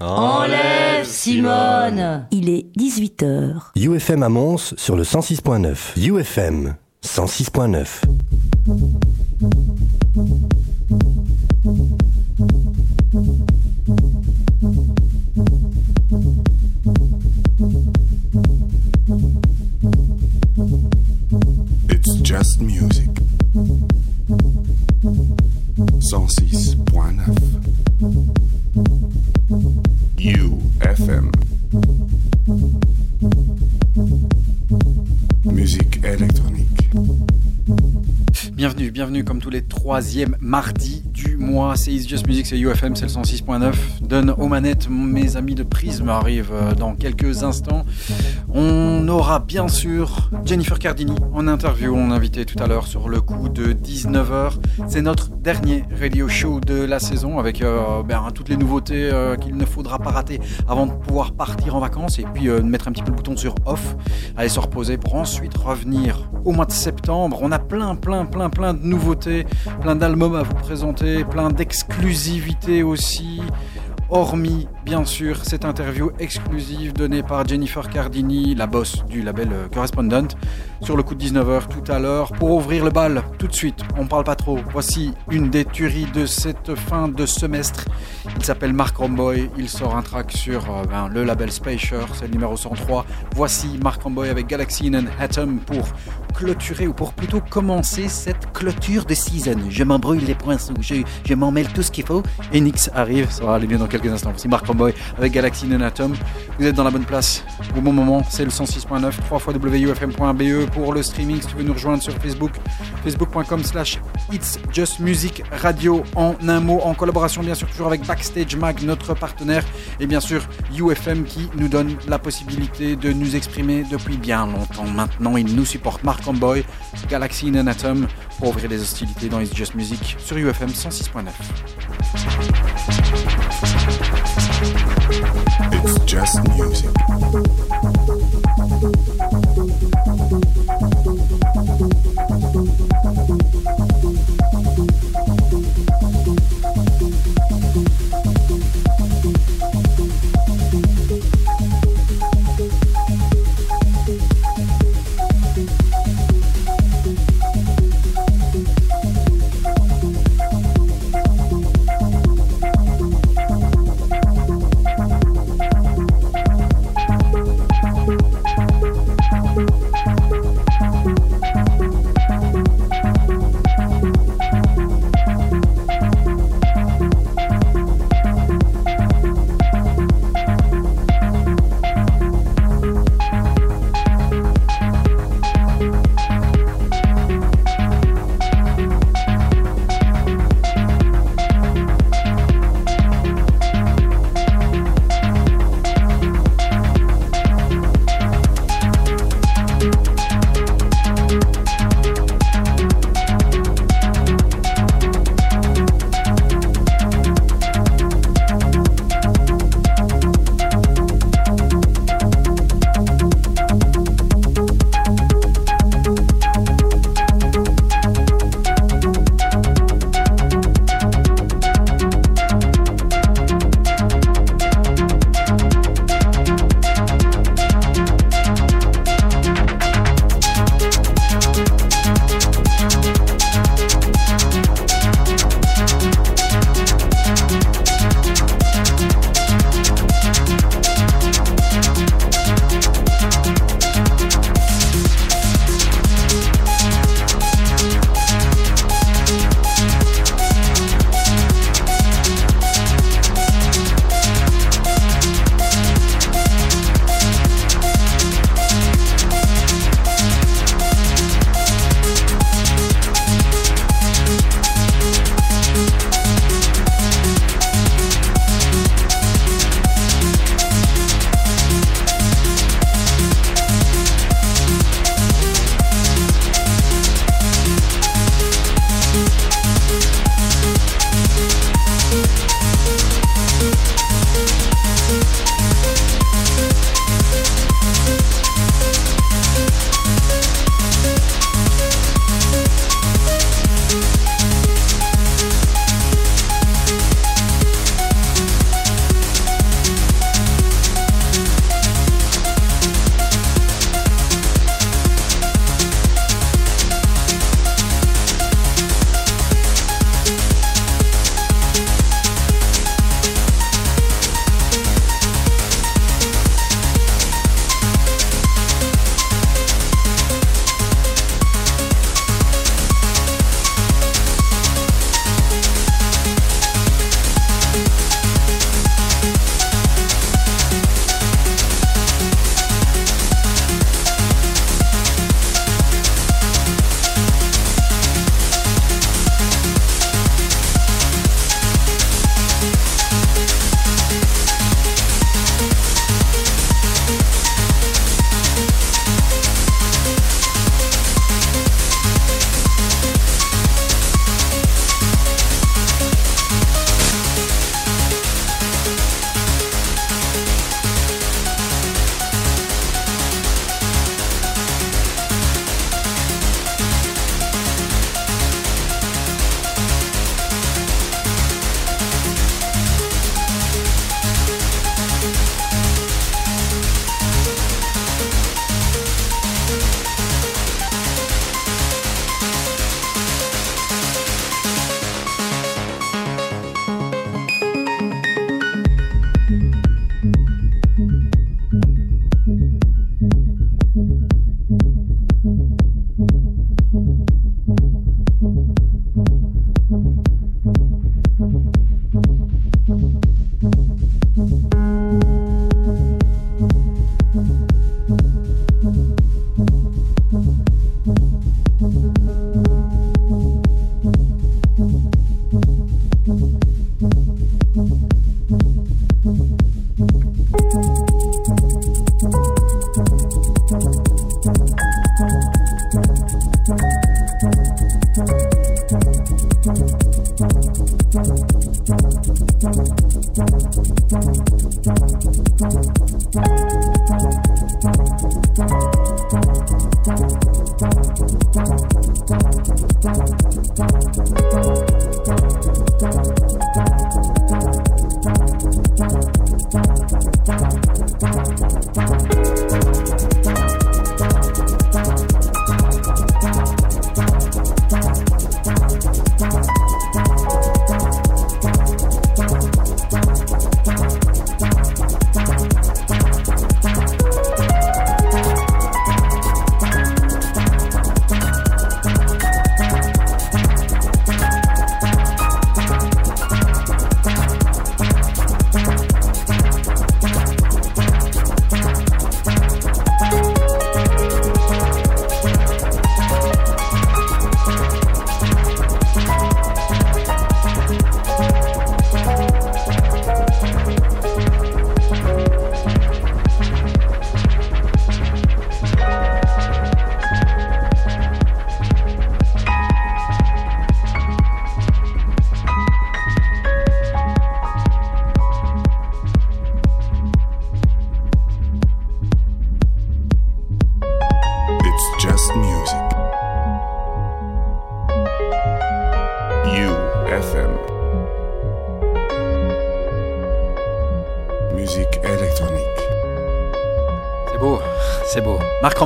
Enlève Simone Il est 18h. UFM à Mons sur le 106.9. UFM 106.9. Bienvenue, comme tous les troisièmes mardis du mois. C'est It's Just Music, c'est UFM, c'est le 106.9. Donne aux manettes, mes amis de Prisme arrivent euh, dans quelques instants. On aura bien sûr Jennifer Cardini en interview, on invité tout à l'heure sur le coup de 19h. C'est notre dernier radio show de la saison avec euh, ben, toutes les nouveautés euh, qu'il ne faudra pas rater avant de pouvoir partir en vacances et puis euh, mettre un petit peu le bouton sur off, aller se reposer pour ensuite revenir au mois de septembre. On a plein, plein, plein, plein de nouveautés, plein d'albums à vous présenter, plein d'exclusivités aussi. Hormis, bien sûr, cette interview exclusive donnée par Jennifer Cardini, la boss du label euh, Correspondent, sur le coup de 19h tout à l'heure. Pour ouvrir le bal, tout de suite, on parle pas trop. Voici une des tueries de cette fin de semestre. Il s'appelle Mark Romboy. Il sort un track sur euh, ben, le label Spacer, c'est le numéro 103. Voici Mark Romboy avec Galaxy and Atom pour clôturer ou pour plutôt commencer cette clôture de season. Je m'embrouille les poinçons, je, je m'en mêle tout ce qu'il faut. Et Nix arrive, ça va aller bien dans quelques instants. Voici Mark avec Galaxy and Atom. Vous êtes dans la bonne place au bon moment. C'est le 106.9, 3 fois wufm.be pour le streaming. Si tu veux nous rejoindre sur Facebook, facebook.com slash It's Just Music Radio en un mot, en collaboration bien sûr toujours avec Backstage Mag, notre partenaire, et bien sûr UFM qui nous donne la possibilité de nous exprimer depuis bien longtemps maintenant. Il nous supporte Mark Boy, Galaxy in an Atom pour ouvrir les hostilités dans It's Just Music sur UFM 106.9. It's just music.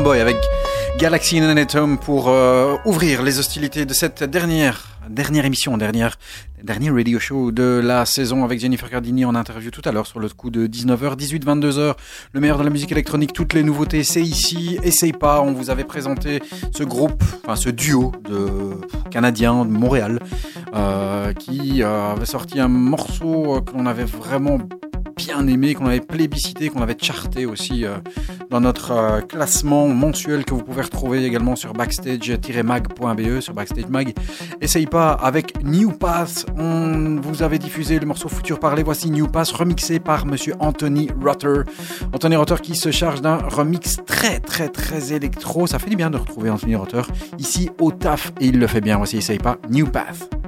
Avec Galaxy in pour euh, ouvrir les hostilités de cette dernière dernière émission, dernière dernier radio show de la saison avec Jennifer Cardini en interview tout à l'heure sur le coup de 19h, 18, 22h. Le meilleur de la musique électronique, toutes les nouveautés, c'est ici. Essaye pas, on vous avait présenté ce groupe, enfin ce duo de Canadiens de Montréal euh, qui euh, avait sorti un morceau que l'on avait vraiment bien aimé, qu'on avait plébiscité, qu'on avait charté aussi dans notre euh, classement mensuel que vous pouvez retrouver également sur backstage-mag.be, sur Backstage Mag. Essaye pas avec New Path. On vous avait diffusé le morceau Futur Parler. Voici New Path remixé par monsieur Anthony Rutter. Anthony Rutter qui se charge d'un remix très très très électro. Ça fait du bien de retrouver Anthony Rutter ici au taf et il le fait bien. Voici Essaye pas New Path.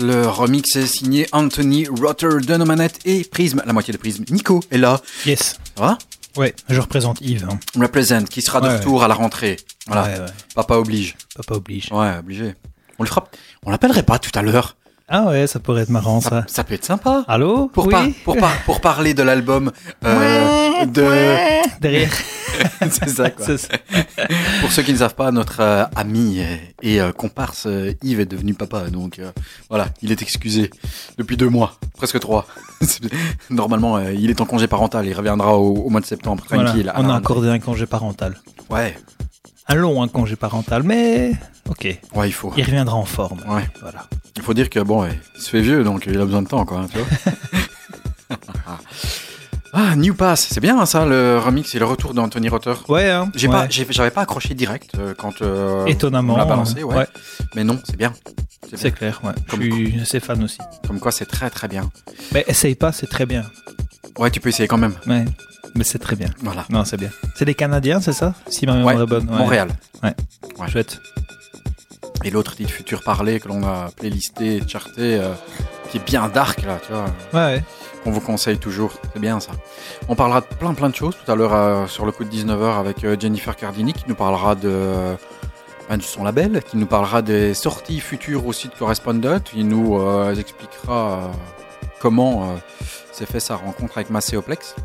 Le remix est signé Anthony Rotter de nos manettes et Prism, la moitié de Prism. Nico est là, Yes. ça va? Ouais, je représente Yves. hein. Represent, qui sera de Ouais, retour à la rentrée. Voilà, Ouais, papa oblige. Papa oblige. Ouais, obligé. On le fera, on l'appellerait pas tout à l'heure. Ah ouais, ça pourrait être marrant ça. Ça, ça peut être sympa. Allô? Pour, Oui? par- pour, par- pour parler de l'album euh, de... Derrière. C'est ça, quoi. Ça. Pour ceux qui ne savent pas, notre euh, ami et, et, euh, comparse euh, Yves est devenu papa, donc voilà, il est excusé depuis deux mois, presque trois. Normalement, il est en congé parental, il reviendra au, au mois de septembre, Voilà, tranquille. on a accordé un congé parental. Ouais, Un long un congé parental, mais ok, ouais, il faut. il reviendra en forme. Ouais, Voilà. il faut dire que bon, ouais, il se fait vieux, donc il a besoin de temps, quoi. tu vois. ah, New Pass, c'est bien ça, le remix et le retour d'Anthony Rotter. Ouais, hein, J'ai ouais. pas, j'avais pas accroché direct euh, quand euh, Étonnamment. on l'a balancé, ouais. Mais non, c'est bien. C'est clair, ouais. Comme je suis assez fan aussi. Comme quoi, c'est très très bien. Mais essaye pas, c'est très bien. Ouais, tu peux essayer quand même. Ouais. Mais c'est très bien. Voilà. Non, c'est bien. C'est des Canadiens, c'est ça? Si ma mémoire Ouais, est bonne. Ouais. Montréal. Chouette. Et l'autre titre Futur Parler que l'on a playlisté, charté, euh, qui est bien dark là, tu vois, Ouais, ouais. qu'on vous conseille toujours. C'est bien ça. On parlera de plein plein de choses tout à l'heure euh, sur le coup de 19h avec euh, Jennifer Cardini qui nous parlera de ben, de son label, qui nous parlera des sorties futures aussi de Correspondent, qui nous euh, expliquera euh, comment euh, s'est fait sa rencontre avec Macéoplex.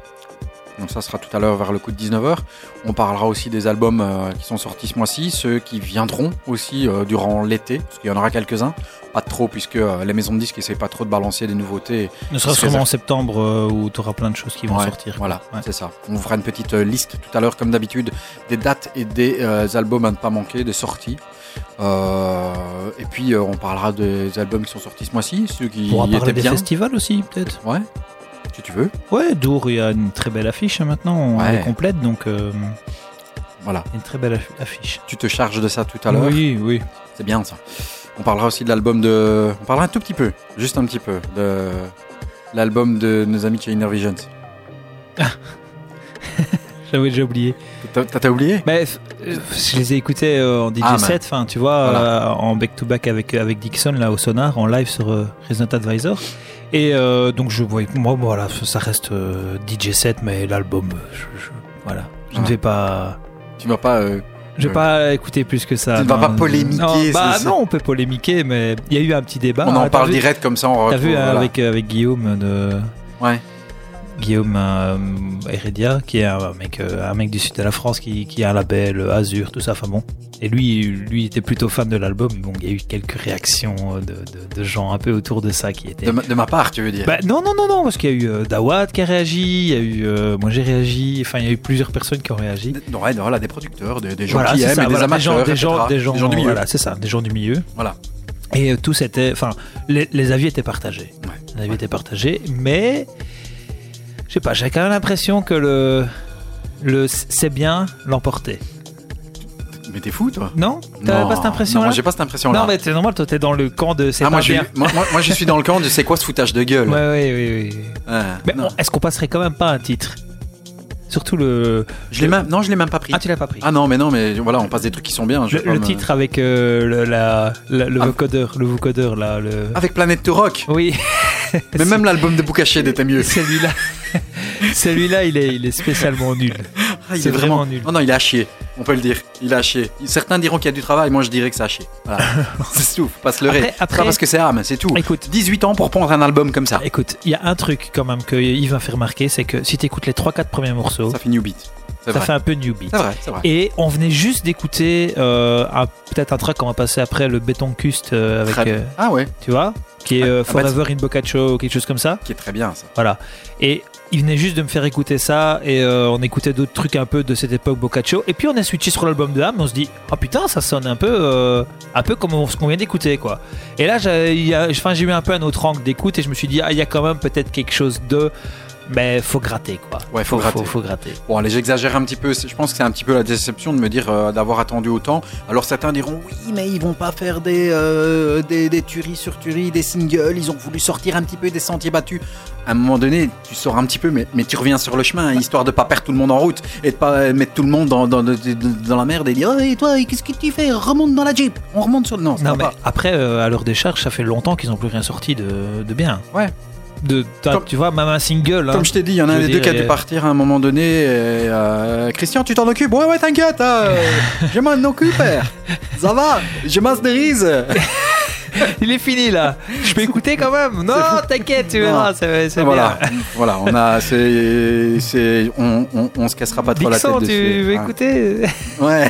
Donc ça sera tout à l'heure vers le coup de 19h. On parlera aussi des albums euh, qui sont sortis ce mois-ci, ceux qui viendront aussi euh, durant l'été, parce qu'il y en aura quelques-uns. Pas trop, puisque euh, les maisons de disques essaient pas trop de balancer des nouveautés. Ne sera sûrement en septembre où tu auras plein de choses qui vont Ouais, sortir. Voilà, Ouais. c'est ça. On vous fera une petite liste tout à l'heure, comme d'habitude, des dates et des albums à ne pas manquer, des sorties. Euh, et puis euh, on parlera des albums qui sont sortis ce mois-ci, ceux qui On pourra étaient parler des bien. festivals aussi, peut-être. Ouais, si tu veux. Ouais, Dour, il y a une très belle affiche hein, maintenant. Ouais. est complète, donc euh, Voilà, une très belle affi- affiche. tu te charges de ça tout à l'heure. Oui, oui. C'est bien ça. On parlera aussi de l'album de. On parlera un tout petit peu, juste un petit peu, de l'album de nos amis chez Inner Visions. J'avais déjà oublié. T'as oublié? Mais f- euh, je les ai écoutés euh, en DJ Ah, set, enfin, tu vois, Voilà. euh, en back-to-back avec, avec Dixon, là, au Sonar, en live sur euh, Resident Advisor. Et euh, donc, je vois, moi, voilà, ça reste DJ set, mais l'album, je, je- voilà. Je ne Ouais. vais pas. Tu vas pas. Je vais Ouais. pas écouter plus que ça. Tu ne vas pas polémiquer, Non, bah non, on peut polémiquer, mais il y a eu un petit débat. on en hein, t'as parle direct comme ça, on T'as vu hein, voilà. avec, avec Guillaume de Ouais. Guillaume euh, Heredia, qui est un mec, euh, un mec du sud de la France, qui, qui a un label euh, Azur, tout ça. Enfin bon. Et lui, lui était plutôt fan de l'album. Bon, il y a eu quelques réactions de, de, de gens un peu autour de ça qui étaient. De, ma- de ma part, tu veux dire? Bah, non, non, non, non, parce qu'il y a eu euh, Dawad qui a réagi, il y a eu, moi j'ai réagi, enfin il y a eu plusieurs personnes qui ont réagi. Des- ouais, voilà, des producteurs, des, des gens Voilà, qui aiment ça, et des amateurs, des gens, etc. des gens, des gens, du milieu. Voilà, c'est ça, des gens du milieu. Voilà. Et tous étaient, enfin, les, les avis étaient partagés. Ouais. Les avis étaient partagés, mais je sais pas, j'ai quand même l'impression que le le c'est bien l'emportait. Mais t'es fou, toi Non T'avais Non, pas cette impression-là j'ai pas cette impression-là. Non, mais c'est normal, toi t'es dans le camp de c'est Ah, moi, bien. moi, moi, moi, je suis dans le camp de c'est quoi ce foutage de gueule Ouais, ouais, oui, oui. Ouais, Mais est-ce qu'on passerait quand même pas un titre? Surtout le. Je l'ai même, non, je l'ai même pas pris. Ah, tu l'as pas pris. Ah non, mais non, mais voilà, on passe des trucs qui sont bien. je le, me- titre avec euh, le, la, la- le Ah. vocodeur, le vocodeur là, le. Avec Planète to Rock. Oui. Mais même l'album de Boucached était mieux. Celui-là, celui-là, il est, il est spécialement nul. Ah, il C'est est vraiment vraiment nul. Non, non, il est à chier. On peut le dire. Il à chier. Certains diront qu'il y a du travail. Moi, je dirais que c'est à chier. Voilà. c'est tout. Faut pas se leurrer. Après- pas parce que c'est âme, c'est tout. Écoute, 18 ans pour prendre un album comme ça. écoute, il y a un truc quand même que Yves m'a fait remarquer, c'est que si tu écoutes les 3-4 premiers morceaux, Ça fait New Beat. Ça vrai. fait un peu new beat. C'est vrai, c'est vrai. Et on venait juste d'écouter euh, peut-être un track qu'on va passer après, le béton custe euh, avec, euh, Ah ouais, tu vois, qui est Ah, ah bah, Forever in Boccaccio ou quelque chose comme ça. qui est très bien ça. Voilà. Et il venait juste de me faire écouter ça et euh, on écoutait d'autres trucs un peu de cette époque Boccaccio. Et puis on a switché sur l'album de Ham. On se dit, oh putain, ça sonne un peu, euh, un peu comme ce qu'on vient d'écouter, quoi. Et là, j'ai j'ai eu un peu un autre angle d'écoute et je me suis dit, ah, il y a quand même peut-être quelque chose de Mais faut gratter quoi. Ouais, faut gratter. Faut, gratter. Bon, allez, j'exagère un petit peu. Je pense que c'est un petit peu la déception de me dire euh, d'avoir attendu autant. Alors certains diront oui, mais ils vont pas faire des, euh, des, des tueries sur tueries, des singles. Ils ont voulu sortir un petit peu des sentiers battus. À un moment donné, tu sors un petit peu, mais, mais tu reviens sur le chemin, hein, histoire de pas perdre tout le monde en route et de pas mettre tout le monde dans, dans, dans, dans la merde et dire oh, et toi, qu'est-ce que tu fais? Remonte dans la Jeep. On remonte sur le. Non, Non, mais pas. après, euh, à l'heure des charges, ça fait longtemps qu'ils ont plus rien sorti de, de bien. Ouais. De, Comme- tu vois, même un single. hein. Comme je t'ai dit, il y en a un des deux qui a dû euh, partir à un moment donné. et, euh, Christian, tu t'en occupes? Ouais, ouais, t'inquiète. hein, euh, je m'en occupe. Ça va, je masterise. Il est fini là. Je peux écouter quand même. Non, t'inquiète, tu verras. C'est c'est Voilà, bien. voilà, on a, c'est, c'est, on, on, on se cassera pas trop la tête Dixon, tu dessus. veux écouter Ouais.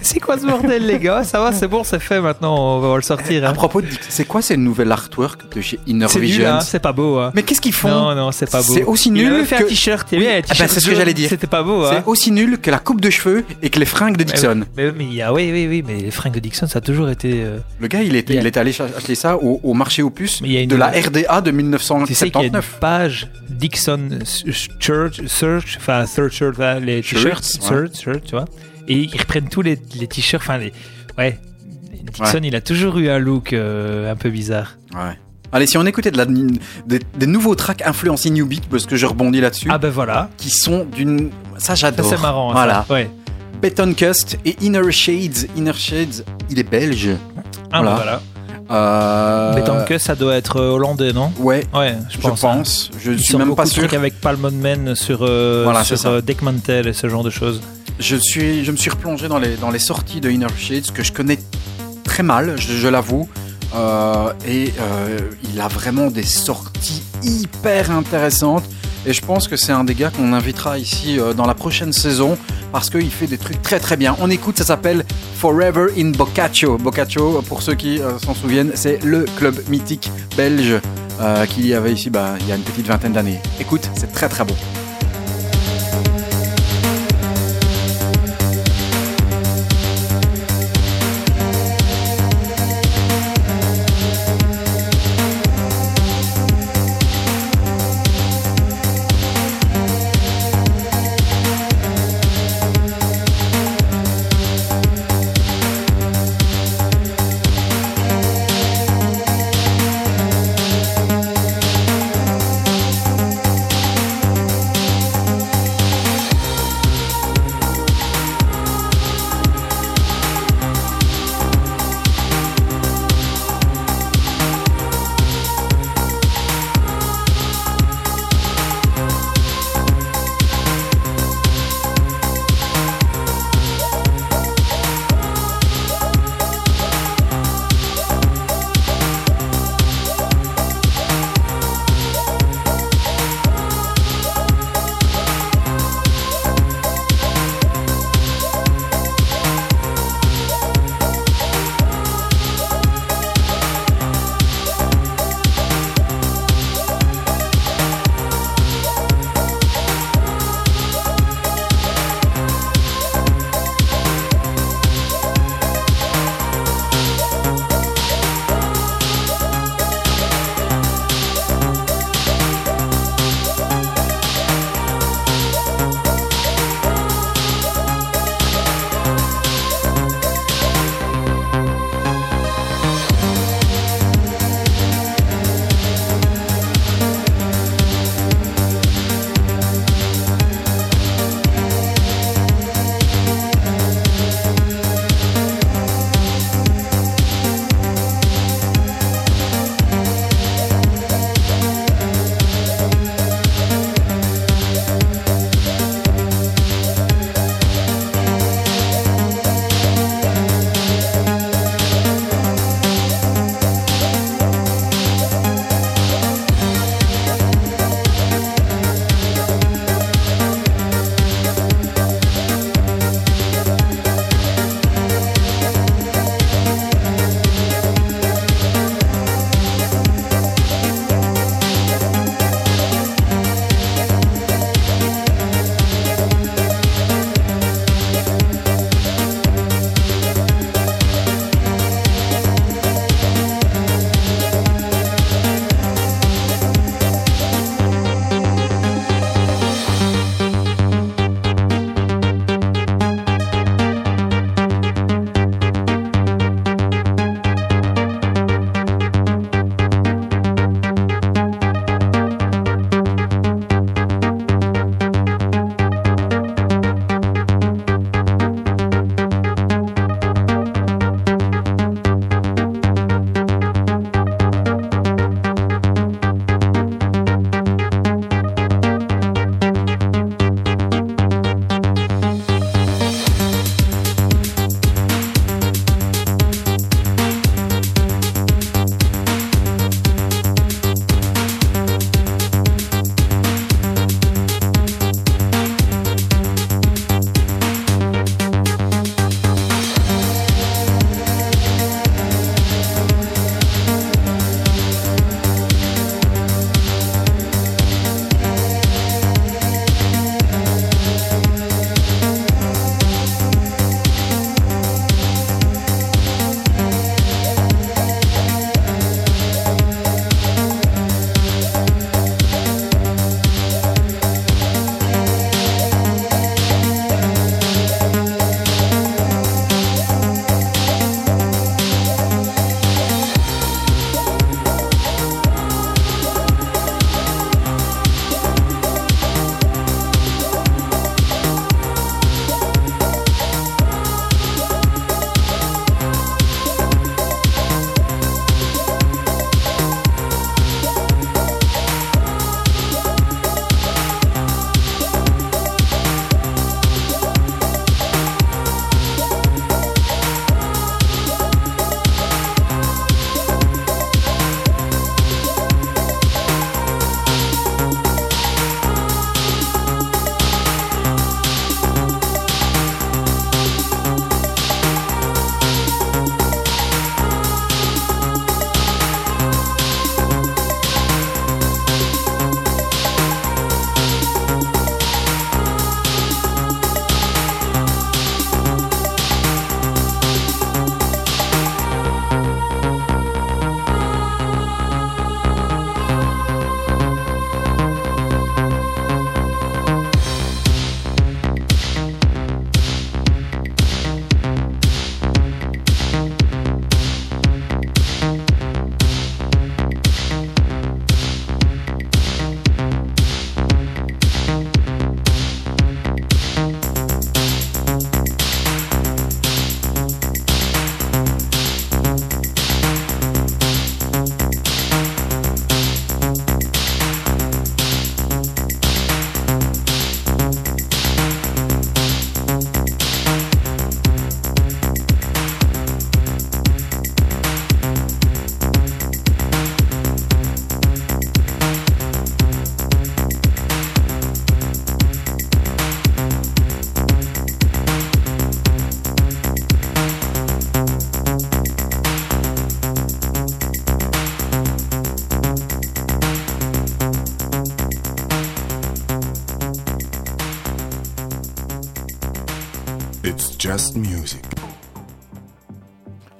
C'est quoi ce bordel, les gars? Ça va, c'est bon, c'est fait maintenant. On va le sortir. À hein. propos de, c'est quoi ces nouvelles artwork de chez Inner C'est nul, Visions? hein, c'est pas beau. Hein. Mais qu'est-ce qu'ils font? Non, non, c'est pas beau. C'est aussi Il nul avait fait que- un t-shirt. Oui, ah ben, c'est ce que j'allais dire. C'était pas beau. C'est Hein. aussi nul que la coupe de cheveux et que les fringues de Dixon. Mais, mais il y a, oui, oui, oui, mais les fringues de Dixon, ça a toujours été. euh, Le gars, il était allé ch- acheter ça au, au marché aux puces une- de la RDA de Tu sais qu'il y a une 1979. page Dixon Church, Search, enfin Third enfin, les Shirts, t-shirts, ouais. Shirt, tu vois. Et ils reprennent tous les, les t-shirts, enfin les. Ouais. Dixon, il a toujours eu un look euh, un peu bizarre. Ouais. Allez, si on écoutait de la, des, des nouveaux tracks influencés New Beat, parce que je rebondis là-dessus, Ah ben voilà. qui sont d'une. Ça, Ça j'adore. c'est marrant. Voilà. Ça. Ouais. Beton Cust et Inner Shades. Inner Shades, il est belge. Ah Voilà. voilà. Euh, Betonke, ça doit être euh, hollandais, non? Ouais, Ouais, je je pense. hein. Je Ils suis même pas sûr. avec Palmon Men sur, euh, Voilà, sur c'est ça. euh, Deckmantel et ce genre de choses. Je, suis, je me suis replongé dans les, dans les sorties de Inner Shades que je connais très mal, je, je l'avoue. Euh, et euh, il a vraiment des sorties hyper intéressantes. Et je pense que c'est un des gars qu'on invitera ici euh, dans la prochaine saison parce qu'il fait des trucs très très bien. On écoute, ça s'appelle Forever in Boccaccio. Boccaccio, pour ceux qui euh, s'en souviennent, c'est le club mythique belge euh, qu'il y avait ici bah, il y a une petite vingtaine d'années. Écoute, c'est très très beau.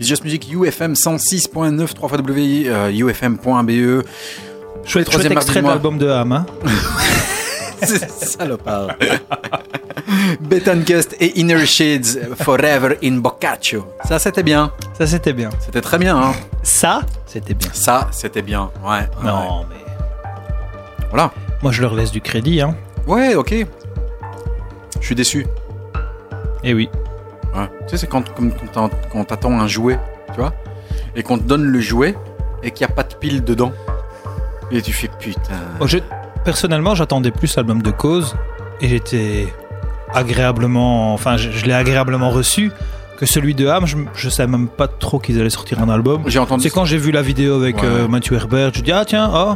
Just Music UFM 106.9 3 ufm.be Chouette, chouette extrait de l'album de Ham. hein. Salopard. Betancast et Inner Shades Forever in Boccaccio. Ça, c'était bien. Ça, c'était bien. C'était très bien. Hein. Ça, c'était bien. Ça, c'était bien. Ouais. ouais. Non, mais Voilà. moi, je leur laisse du crédit. Hein. Ouais, ok. Je suis déçu. Et oui. Tu sais, c'est quand, comme quand t'en- quand t'attends un jouet, tu vois, et qu'on te donne le jouet et qu'il n'y a pas de pile dedans. Et tu fais putain. Je- personnellement, j'attendais plus l'album de Cause et j'étais agréablement, enfin, je, je l'ai agréablement reçu que celui de Ham. Je, je savais même pas trop qu'ils allaient sortir un album. J'ai entendu, C'est quand j'ai vu la vidéo avec Ouais. euh, Mathieu Herbert, je dis ah tiens, oh,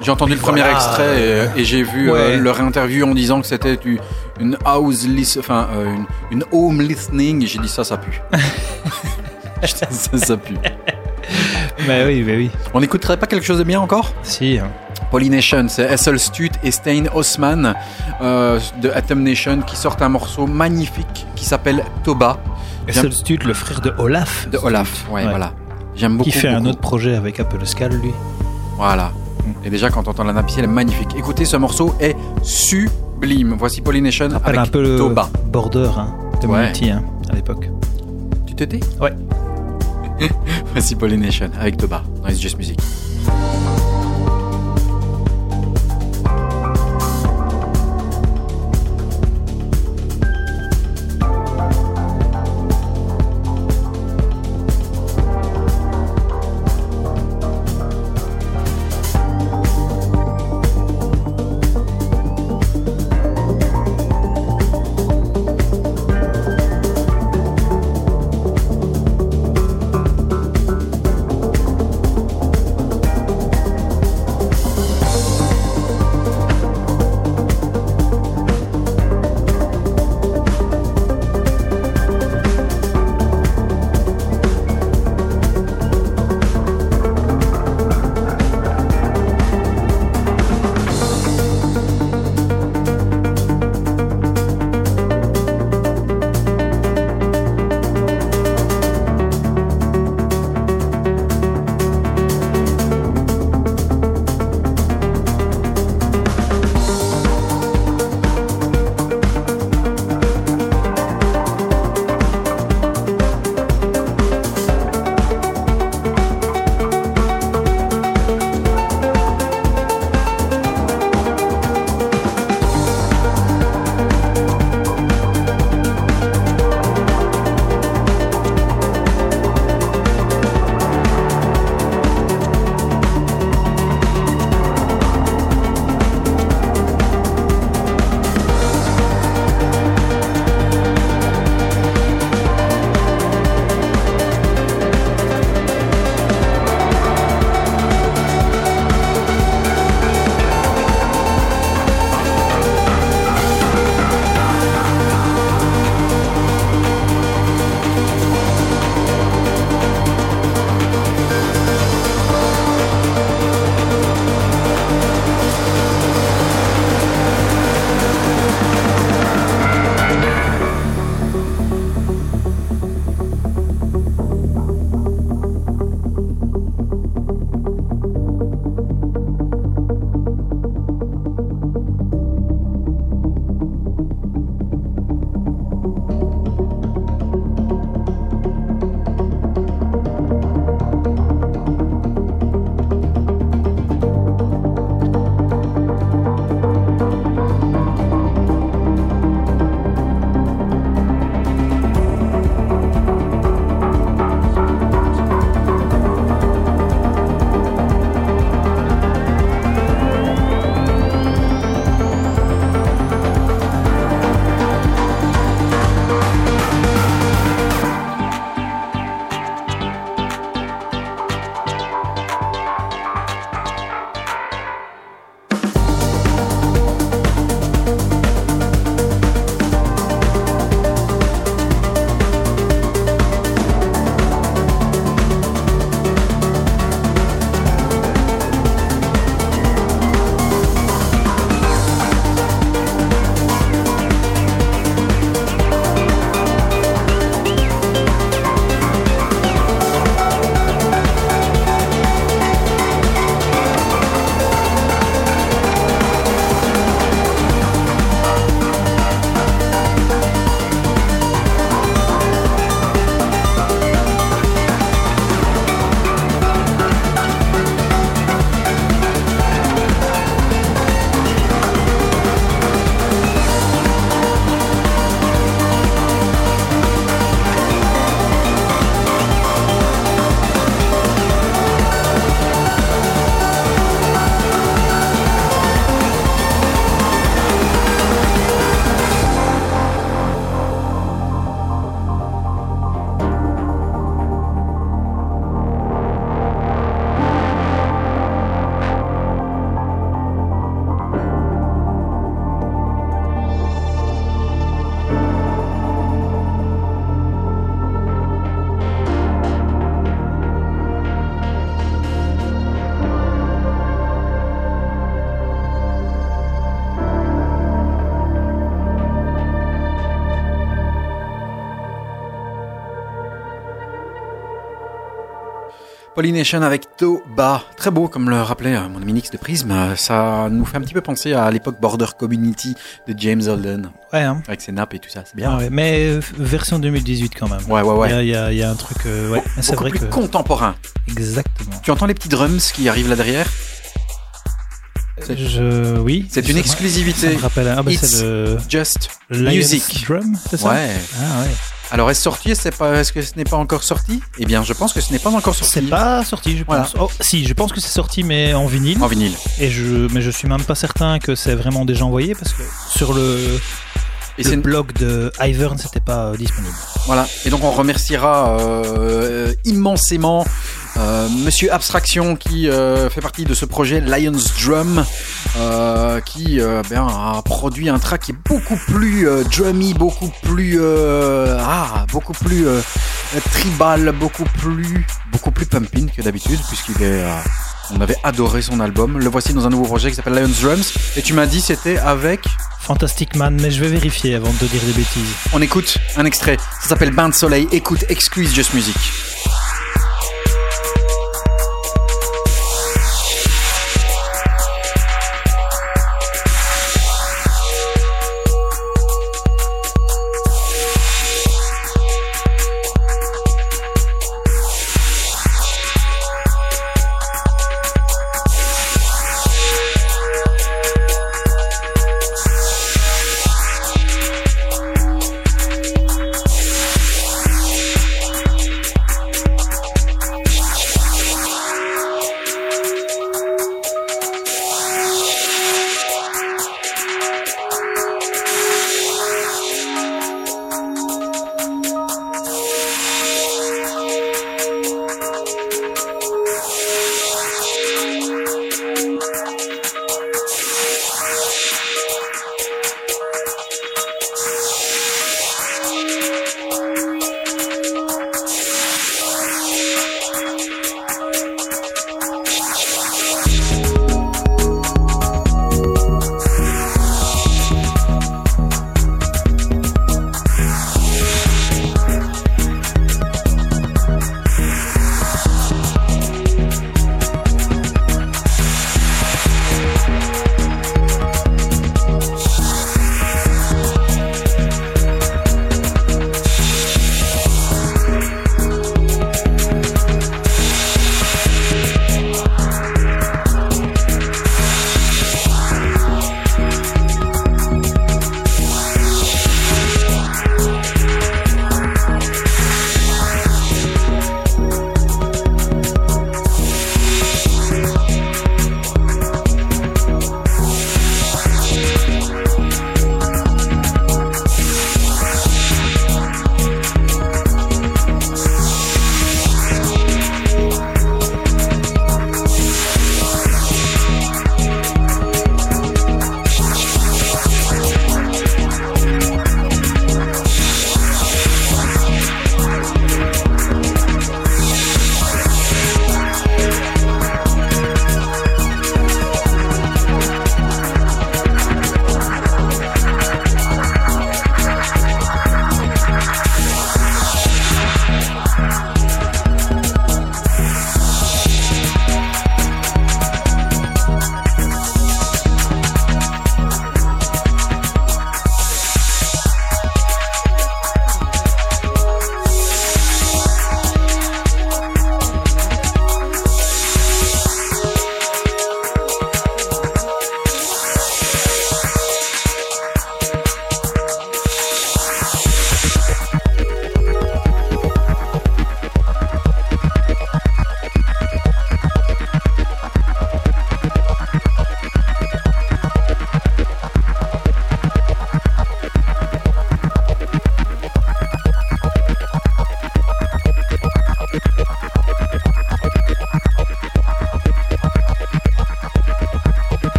j'ai entendu le premier extrait et, et j'ai vu Ouais. euh, leur interview en disant que c'était une, une house enfin euh, une, une home listening. J'ai dit ça, ça pue. Ça, ça pue. mais oui, mais oui, On n'écouterait pas quelque chose de bien encore? Si. hein. Polynation, c'est Essel Stut et Stein Osman euh, de Atom Nation qui sortent un morceau magnifique qui s'appelle Toba le Stut, le frère de Olaf, de Olaf. Ouais, Ouais. voilà. J'aime beaucoup. qui fait un autre projet avec Apple Scal, lui. Voilà. Et déjà, quand on entend la nappe, elle est magnifique. Écoutez, ce morceau est sublime. Voici Polynation avec un peu le Toba. border hein, de Ouais. Multi hein, à l'époque. Tu te tais Ouais. Voici Polynation avec Toba dans It's Just Music. Pollination avec Toba. Très beau, comme le rappelait euh, mon ami Nix de Prism. Euh, Ça nous fait un petit peu penser à l'époque Border Community de James Holden. Ouais, hein. Avec ses nappes et tout ça. C'est bien. Ah ouais, mais euh, version 2018 quand même. Ouais, ouais, ouais. Il y a- il y, un truc. euh, ouais, c'est vrai plus que. contemporain. Exactement. Tu entends les petits drums qui arrivent là derrière? Je, oui. C'est une exclusivité. Ça me rappelle. Ah bah It's le. Just Music. Drum, c'est ça? Ouais. Ah ouais. Alors est-ce sorti? Est-ce pas- est-ce que ce n'est pas encore sorti? Eh bien, je pense que ce n'est pas encore sorti. C'est pas sorti, je Voilà. pense. Oh, si, je pense que c'est sorti, mais en vinyle. en vinyle. Et je, mais je suis même pas certain que c'est vraiment déjà envoyé parce que sur le, Et le blog de Ivern, c'était pas euh, disponible. Voilà. Et donc on remerciera euh, immensément euh, Monsieur Abstraction qui euh, fait partie de ce projet Lions Drum, euh, qui euh, ben, a produit un track qui est beaucoup plus euh, drummy, beaucoup plus ah, beaucoup plus tribal, beaucoup plus beaucoup plus pumping que d'habitude puisqu'il est on avait adoré son album. Le voici dans un nouveau projet qui s'appelle Lions Drums. Et tu m'as dit c'était avec. Fantastic Man, mais je vais vérifier avant de te dire des bêtises. On écoute un extrait. Ça s'appelle Bain de Soleil. Écoute, excuse Just Music.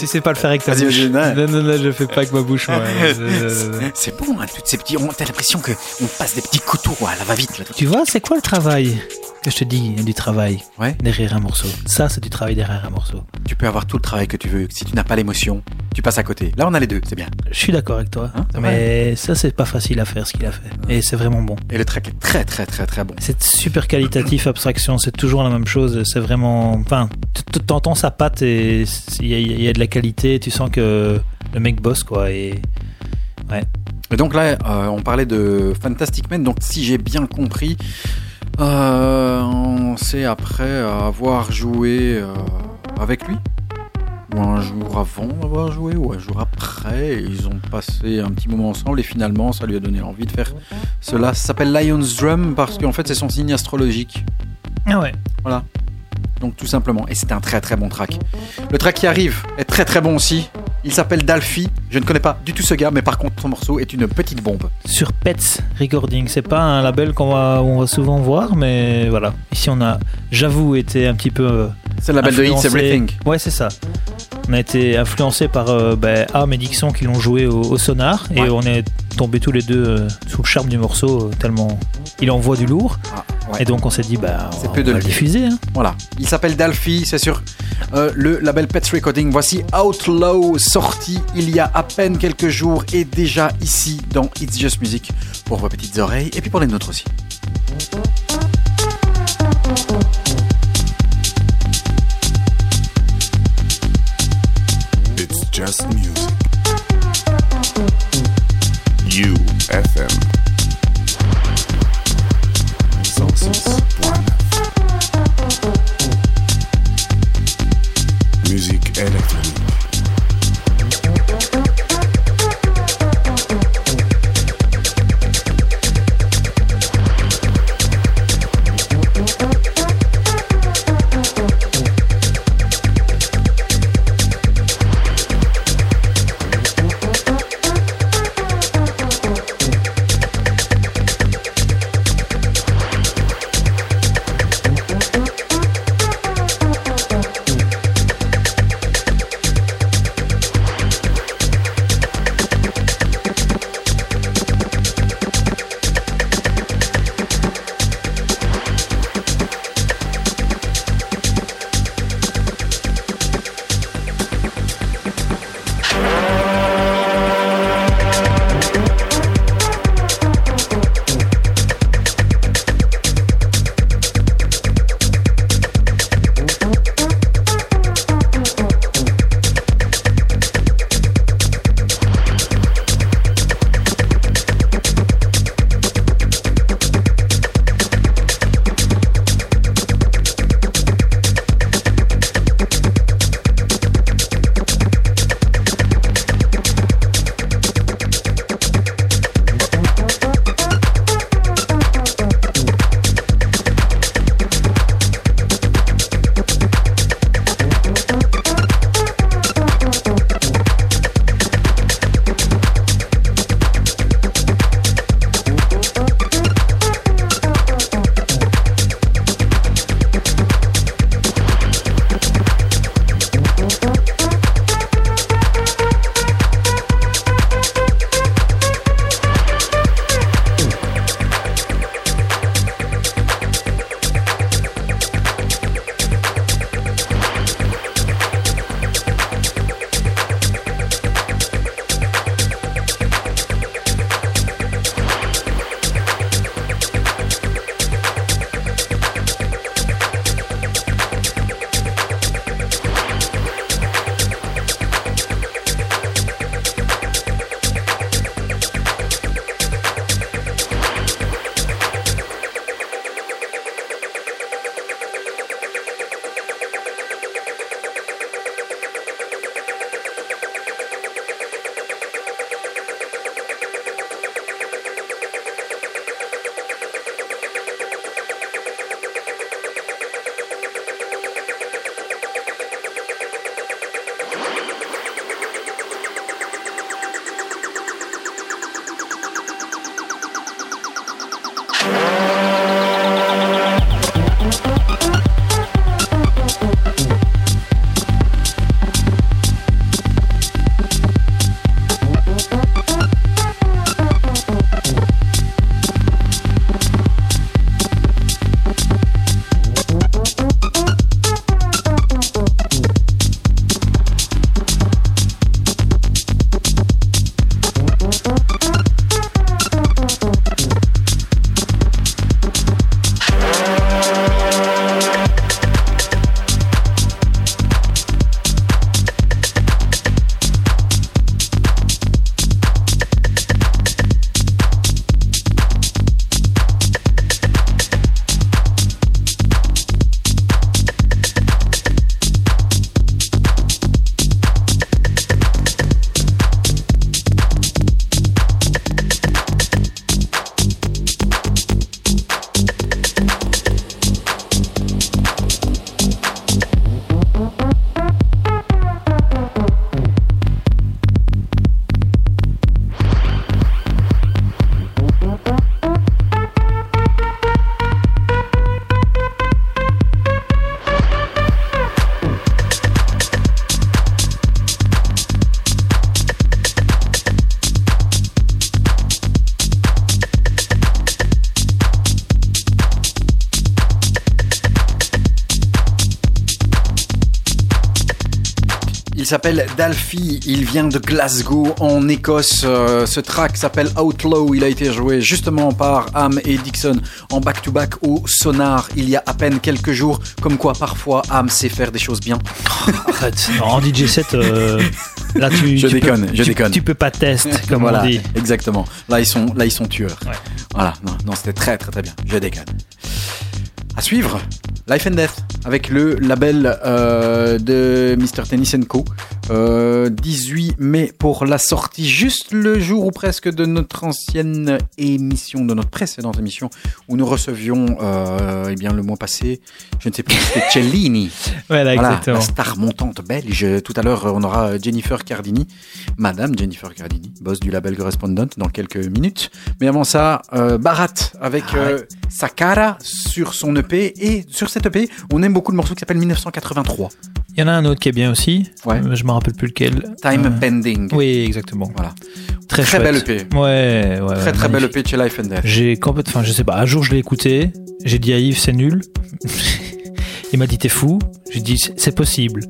Tu sais pas le faire avec ta bouche. non. Non, non, je fais pas avec ma bouche, moi. C'est bon, hein, toutes ces petits. T'as l'impression que on passe des petits couteaux à la va-vite. là. Tu vois, c'est quoi le travail? Je te dis Il y a du travail Ouais. derrière un morceau. Ça, c'est du travail derrière un morceau. Tu peux avoir tout le travail que tu veux. Si tu n'as pas l'émotion, tu passes à côté. Là, on a les deux, c'est bien. Je suis d'accord avec toi. Hein, mais ça, c'est pas facile à faire ce qu'il a fait. Et c'est vraiment bon. Et le track est très, très, très, très bon. C'est super qualitatif, abstraction, c'est toujours la même chose. C'est vraiment. Enfin, t'entends sa patte et il y, a- il y a de la qualité. Tu sens que le mec bosse, quoi. Et Et donc là, euh, on parlait de Fantastic Man. Donc, si j'ai bien compris, on sait après avoir joué euh, avec lui ou un jour avant d'avoir joué, ou un jour après, et ils ont passé un petit moment ensemble, et finalement, ça lui a donné envie de faire cela. Ça s'appelle Lion's Drum, parce qu'en fait, c'est son signe astrologique. ah ouais. Donc tout simplement, et c'était un très très bon track. Le track qui arrive est très très bon aussi. Il s'appelle Dalphi. Je ne connais pas du tout ce gars, mais par contre son morceau est une petite bombe. Sur Pets Recording, c'est pas un label qu'on va, on va souvent voir, mais voilà. Ici, on a, j'avoue, été un petit peu. euh, C'est le label de It's influencé- Everything. Ouais, c'est ça. On a été influencé par euh, ben, Arm et Dixon qui l'ont joué au, au sonar et on est tombés tous les deux euh, sous le charme du morceau euh, tellement il envoie du lourd Ah, ouais. et donc on s'est dit bah C'est on peu de va le le diffuser. hein. Voilà. Il s'appelle Dalphi, c'est sur euh, le label Pets Recording. Voici Outlaw, sorti il y a à peine quelques jours et déjà ici dans It's Just Music pour vos petites oreilles et puis pour les nôtres aussi. It's just music. S'appelle Dalfi, il vient de Glasgow en Écosse. Euh, ce track s'appelle Outlaw, il a été joué justement par Am et Dixon en back-to-back au Sonar il y a à peine quelques jours. Comme quoi parfois Am sait faire des choses bien. Arrête. En DJ set, euh, là tu. Je tu déconne, peux, je tu- déconne. Tu peux pas test, comme voilà, on dit. exactement. Là ils sont, là ils sont tueurs. Ouais. Voilà, non, non c'était très très très bien. Je déconne. À suivre, Life and Death avec le label euh, de Mr Tennis Co. Euh, 18 mai pour la sortie, juste le jour ou presque de notre ancienne émission, de notre précédente émission, où nous recevions, euh, eh bien le mois passé, je ne sais plus, c'était Cellini. Voilà, la star montante belge. Tout à l'heure, on aura Jennifer Cardini, Madame Jennifer Cardini, boss du label Correspondent, dans quelques minutes. Mais avant ça, euh, Barat avec Ah euh, Sakara sur son EP. Et sur cet EP, on aime beaucoup le morceau qui s'appelle 1983, Il y en a un autre qui est bien aussi. Ouais. Euh, Je me rappelle plus lequel. Time Euh, Pending. Oui, exactement. Voilà. Très, Très belle EP. Ouais, ouais. Très très belle EP chez Life and Death. J'ai complètement, enfin, je sais pas, un jour je l'ai écouté, j'ai dit à Yves, c'est nul. il m'a dit, t'es fou. J'ai dit, c'est- possible.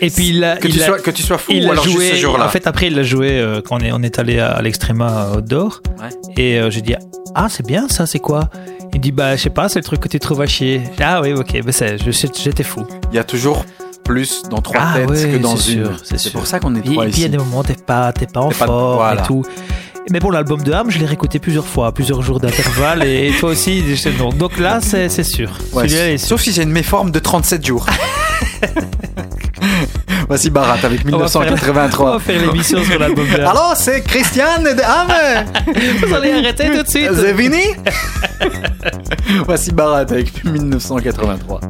Et puis il a, Que, il tu a- sois, que tu sois fou il ou alors juste joué. ce jour-là. En fait, après, il l'a joué euh, quand on est, on est allé à, à l'extréma euh, outdoor. Ouais. Et euh, j'ai dit, ah, c'est bien ça, c'est quoi? Il dit, bah, je sais pas, c'est le truc que tu trouves à chier. Ah oui, ok, bah, j'étais fou. Il y a toujours plus dans trois Ah têtes que dans une. c'est pour ça qu'on est Et, trois et puis il y a des moments, t'es pas, t'es pas en forme voilà. et tout. Mais bon, l'album de Ham, je l'ai réécouté plusieurs fois, plusieurs jours d'intervalle, et toi aussi. non. Donc là, c'est sûr. Ouais, sûr. sauf si j'ai une méforme de 37 jours. Voici Barat avec On va faire- 1983. On va faire l'émission sur l'album de Ham. Alors, c'est Christiane de Ham Vous allez arrêter tout de suite. C'est fini Voici Barat avec 1983.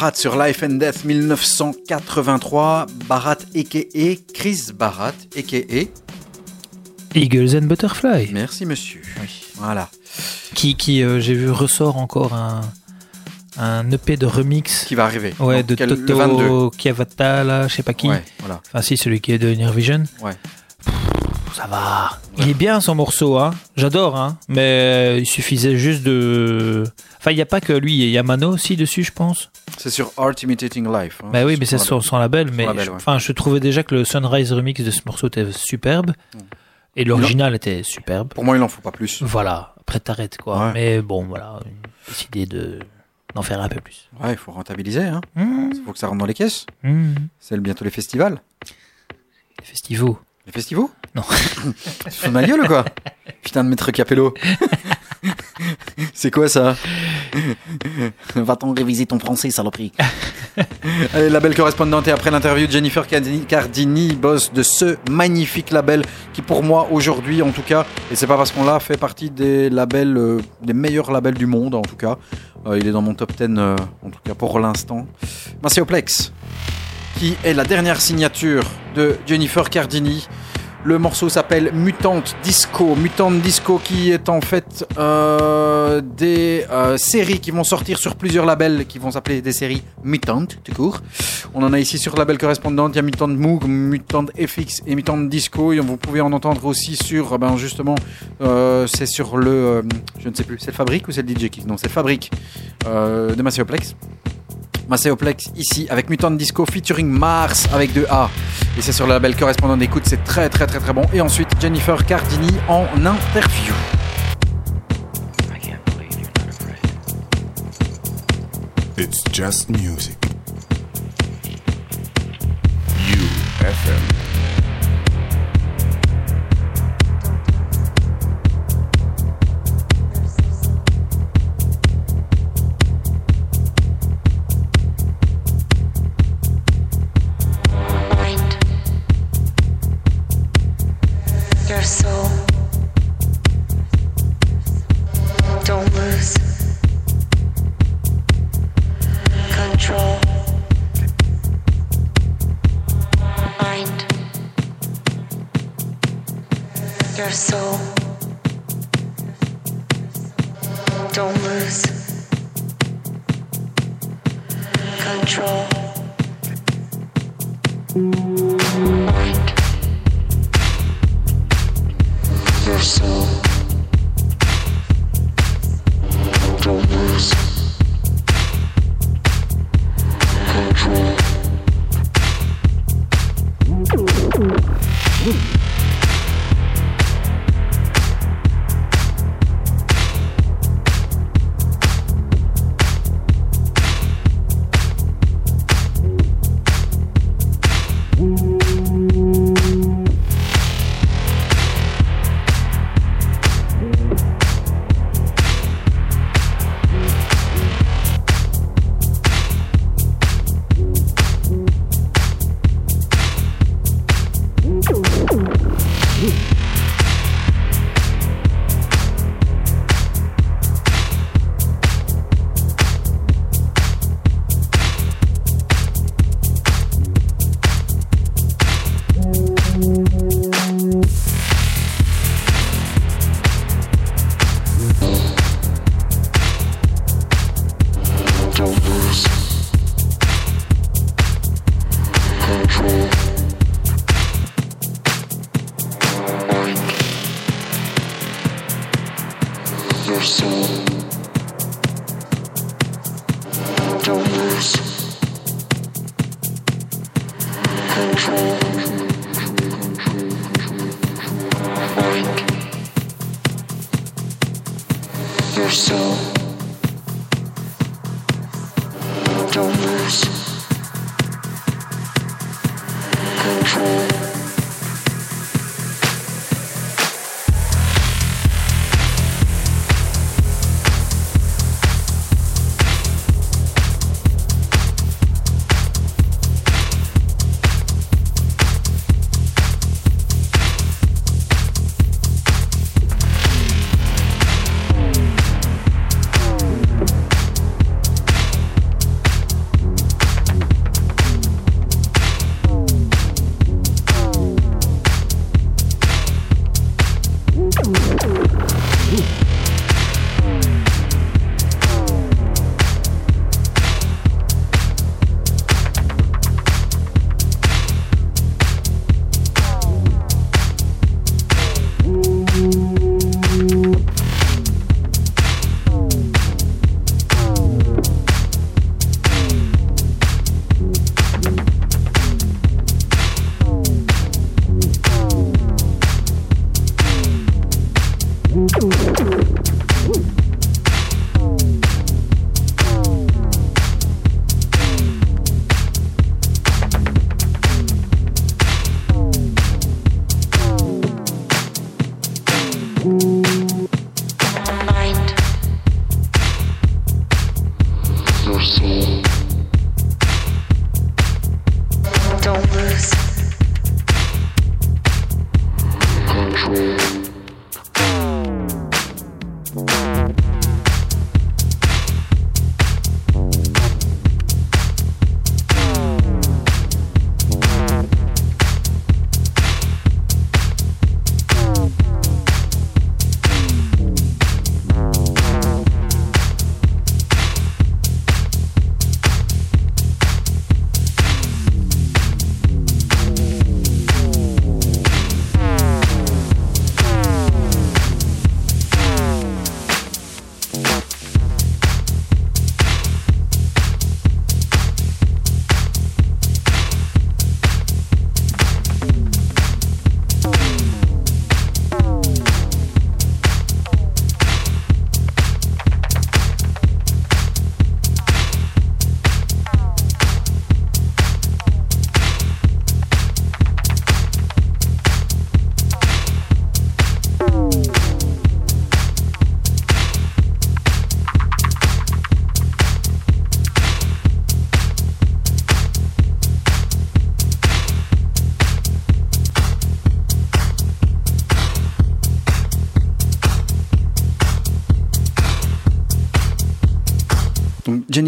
Barat sur Life and Death 1983. Barat a.k.a. Chris Barat a.k.a. Eagles and Butterfly. Merci monsieur. Voilà. Qui, qui euh, j'ai vu, ressort encore un, un EP de remix. Qui va arriver. Ouais, Donc, de quel- Toto 22. Chiavata, là, je sais pas qui. Ouais, voilà. Enfin, si, celui qui est de Near Vision. Ouais. Ça va. Il est bien son morceau, hein. J'adore, hein. Mais il suffisait juste de. Enfin, il n'y a pas que lui, il y a Mano aussi dessus, je pense. C'est sur Art Imitating Life. hein. Bah oui, mais c'est son son, label. Mais label, je- ouais. enfin, je trouvais déjà que le Sunrise remix de ce morceau était superbe. Et l'original était superbe. Pour moi, il en faut pas plus. Voilà. Après, t'arrêtes, quoi. Ouais. Mais bon, voilà. Décidé de d'en faire un peu plus. Ouais, il faut rentabiliser. Hein. Mmh. Il faut que ça rentre dans les caisses. Mmh. C'est bientôt les festivals. Les festivals. Les festivals Non. Tu de ma gueule ou quoi? Putain de maître Capello. c'est quoi ça? Va-t'en réviser ton français, saloperie. Allez, label correspondante et après l'interview de Jennifer Cardini, boss de ce magnifique label qui pour moi aujourd'hui en tout cas, et c'est pas parce qu'on l'a fait partie des labels, euh, des meilleurs labels du monde en tout cas, Euh, il est dans mon top 10 euh, en tout cas pour l'instant. Macéoplex qui est la dernière signature de Jennifer Cardini. Le morceau s'appelle Mutante Disco. Mutante Disco qui est en fait euh, des euh, séries qui vont sortir sur plusieurs labels qui vont s'appeler des séries Mutant tout court. On en a ici sur le label correspondant. Il y a Mutant Moog, Mutant FX et Mutant Disco. Et vous pouvez en entendre aussi sur, ben justement, euh, c'est sur le, euh, je ne sais plus, c'est le Fabrique ou c'est le DJ Kick Non, c'est le Fabrique euh, de Macéoplex. Macéoplex ici avec Mutant Disco featuring Mars avec 2A. Et c'est sur le label correspondant d'écoute, c'est très très très très bon. Et ensuite Jennifer Cardini en interview. It's just music. You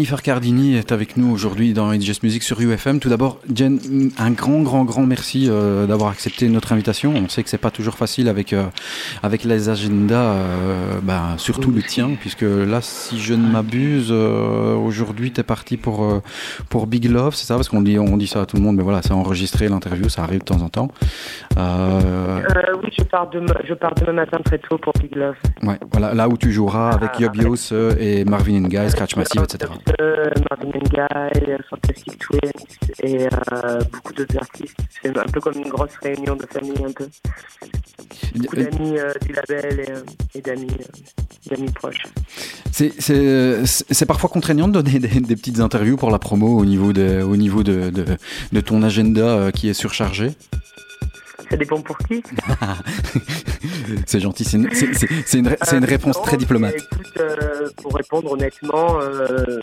Jennifer Cardini est avec nous aujourd'hui dans Just Music sur UFM. Tout d'abord, Jen, un grand, grand, grand merci euh, d'avoir accepté notre invitation. On sait que c'est pas toujours facile avec euh, avec les agendas, euh, ben, surtout le tien, puisque là, si je ne m'abuse, aujourd'hui, tu es parti pour pour Big Love, c'est ça? Parce qu'on dit on dit ça à tout le monde, mais voilà, c'est enregistré l'interview, ça arrive de temps en temps. Euh, Euh, je pars, demain, je pars demain matin très tôt pour Big Love. ouais, voilà, là où tu joueras avec Ah, Yobios euh, et Marvin Guy, Scratch Massive, etc. Euh, Marvin Gaye, euh, Fantastic Twins et euh, beaucoup d'autres artistes. C'est un peu comme une grosse réunion de famille, un peu. Beaucoup d'amis euh, du label et, euh, et d'amis, euh, proches. C'est- parfois contraignant de donner des, des petites interviews pour la promo au niveau de, au niveau de, de, de ton agenda euh, qui est surchargé? Ça dépend pour qui. C'est gentil, c'est une, c'est- Euh, réponse très diplomate. Écoute, euh, pour répondre honnêtement, euh,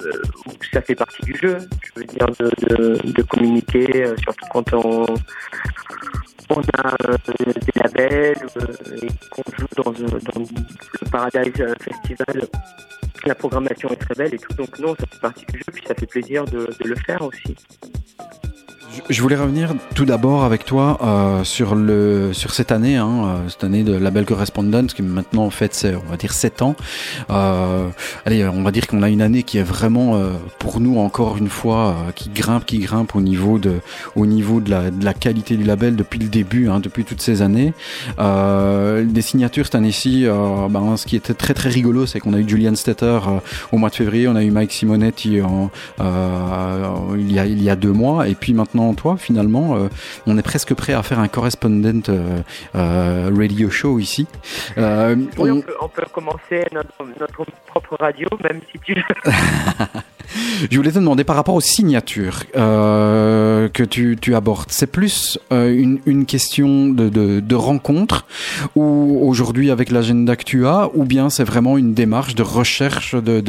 ça fait partie du jeu. Je veux dire de, de, de communiquer, euh, surtout quand on, on a des labels et qu'on joue dans, dans le Paradise Festival. La programmation est très belle et tout, donc non, ça fait partie du jeu, puis ça fait plaisir de, de le faire aussi. Je- voulais revenir tout d'abord avec toi euh, sur le sur cette année, hein, euh, cette année de Label Correspondent, qui maintenant en fait c'est on va dire 7 ans. Euh, allez, on va dire qu'on a une année qui est vraiment euh, pour nous encore une fois euh, qui grimpe, qui grimpe au niveau de au niveau de la, de la qualité du label depuis le début, hein, depuis toutes ces années. Euh, des signatures cette année-ci, euh, ben, ce qui était très très rigolo, c'est qu'on a eu Julian Stetter euh, au mois de février, on a eu Mike Simonetti en, euh, il, y a, il y a deux mois, et puis maintenant toi, finalement, euh, on est presque prêt à faire un correspondent euh, euh, radio show ici. Oui, on- on peut, on peut commencer notre, notre propre radio, même si tu veux. Je voulais te demander par rapport aux signatures euh, que tu, tu abordes, c'est plus euh, une, une question de, de, de rencontre ou aujourd'hui avec l'agenda que tu as, ou bien c'est vraiment une démarche de recherche de,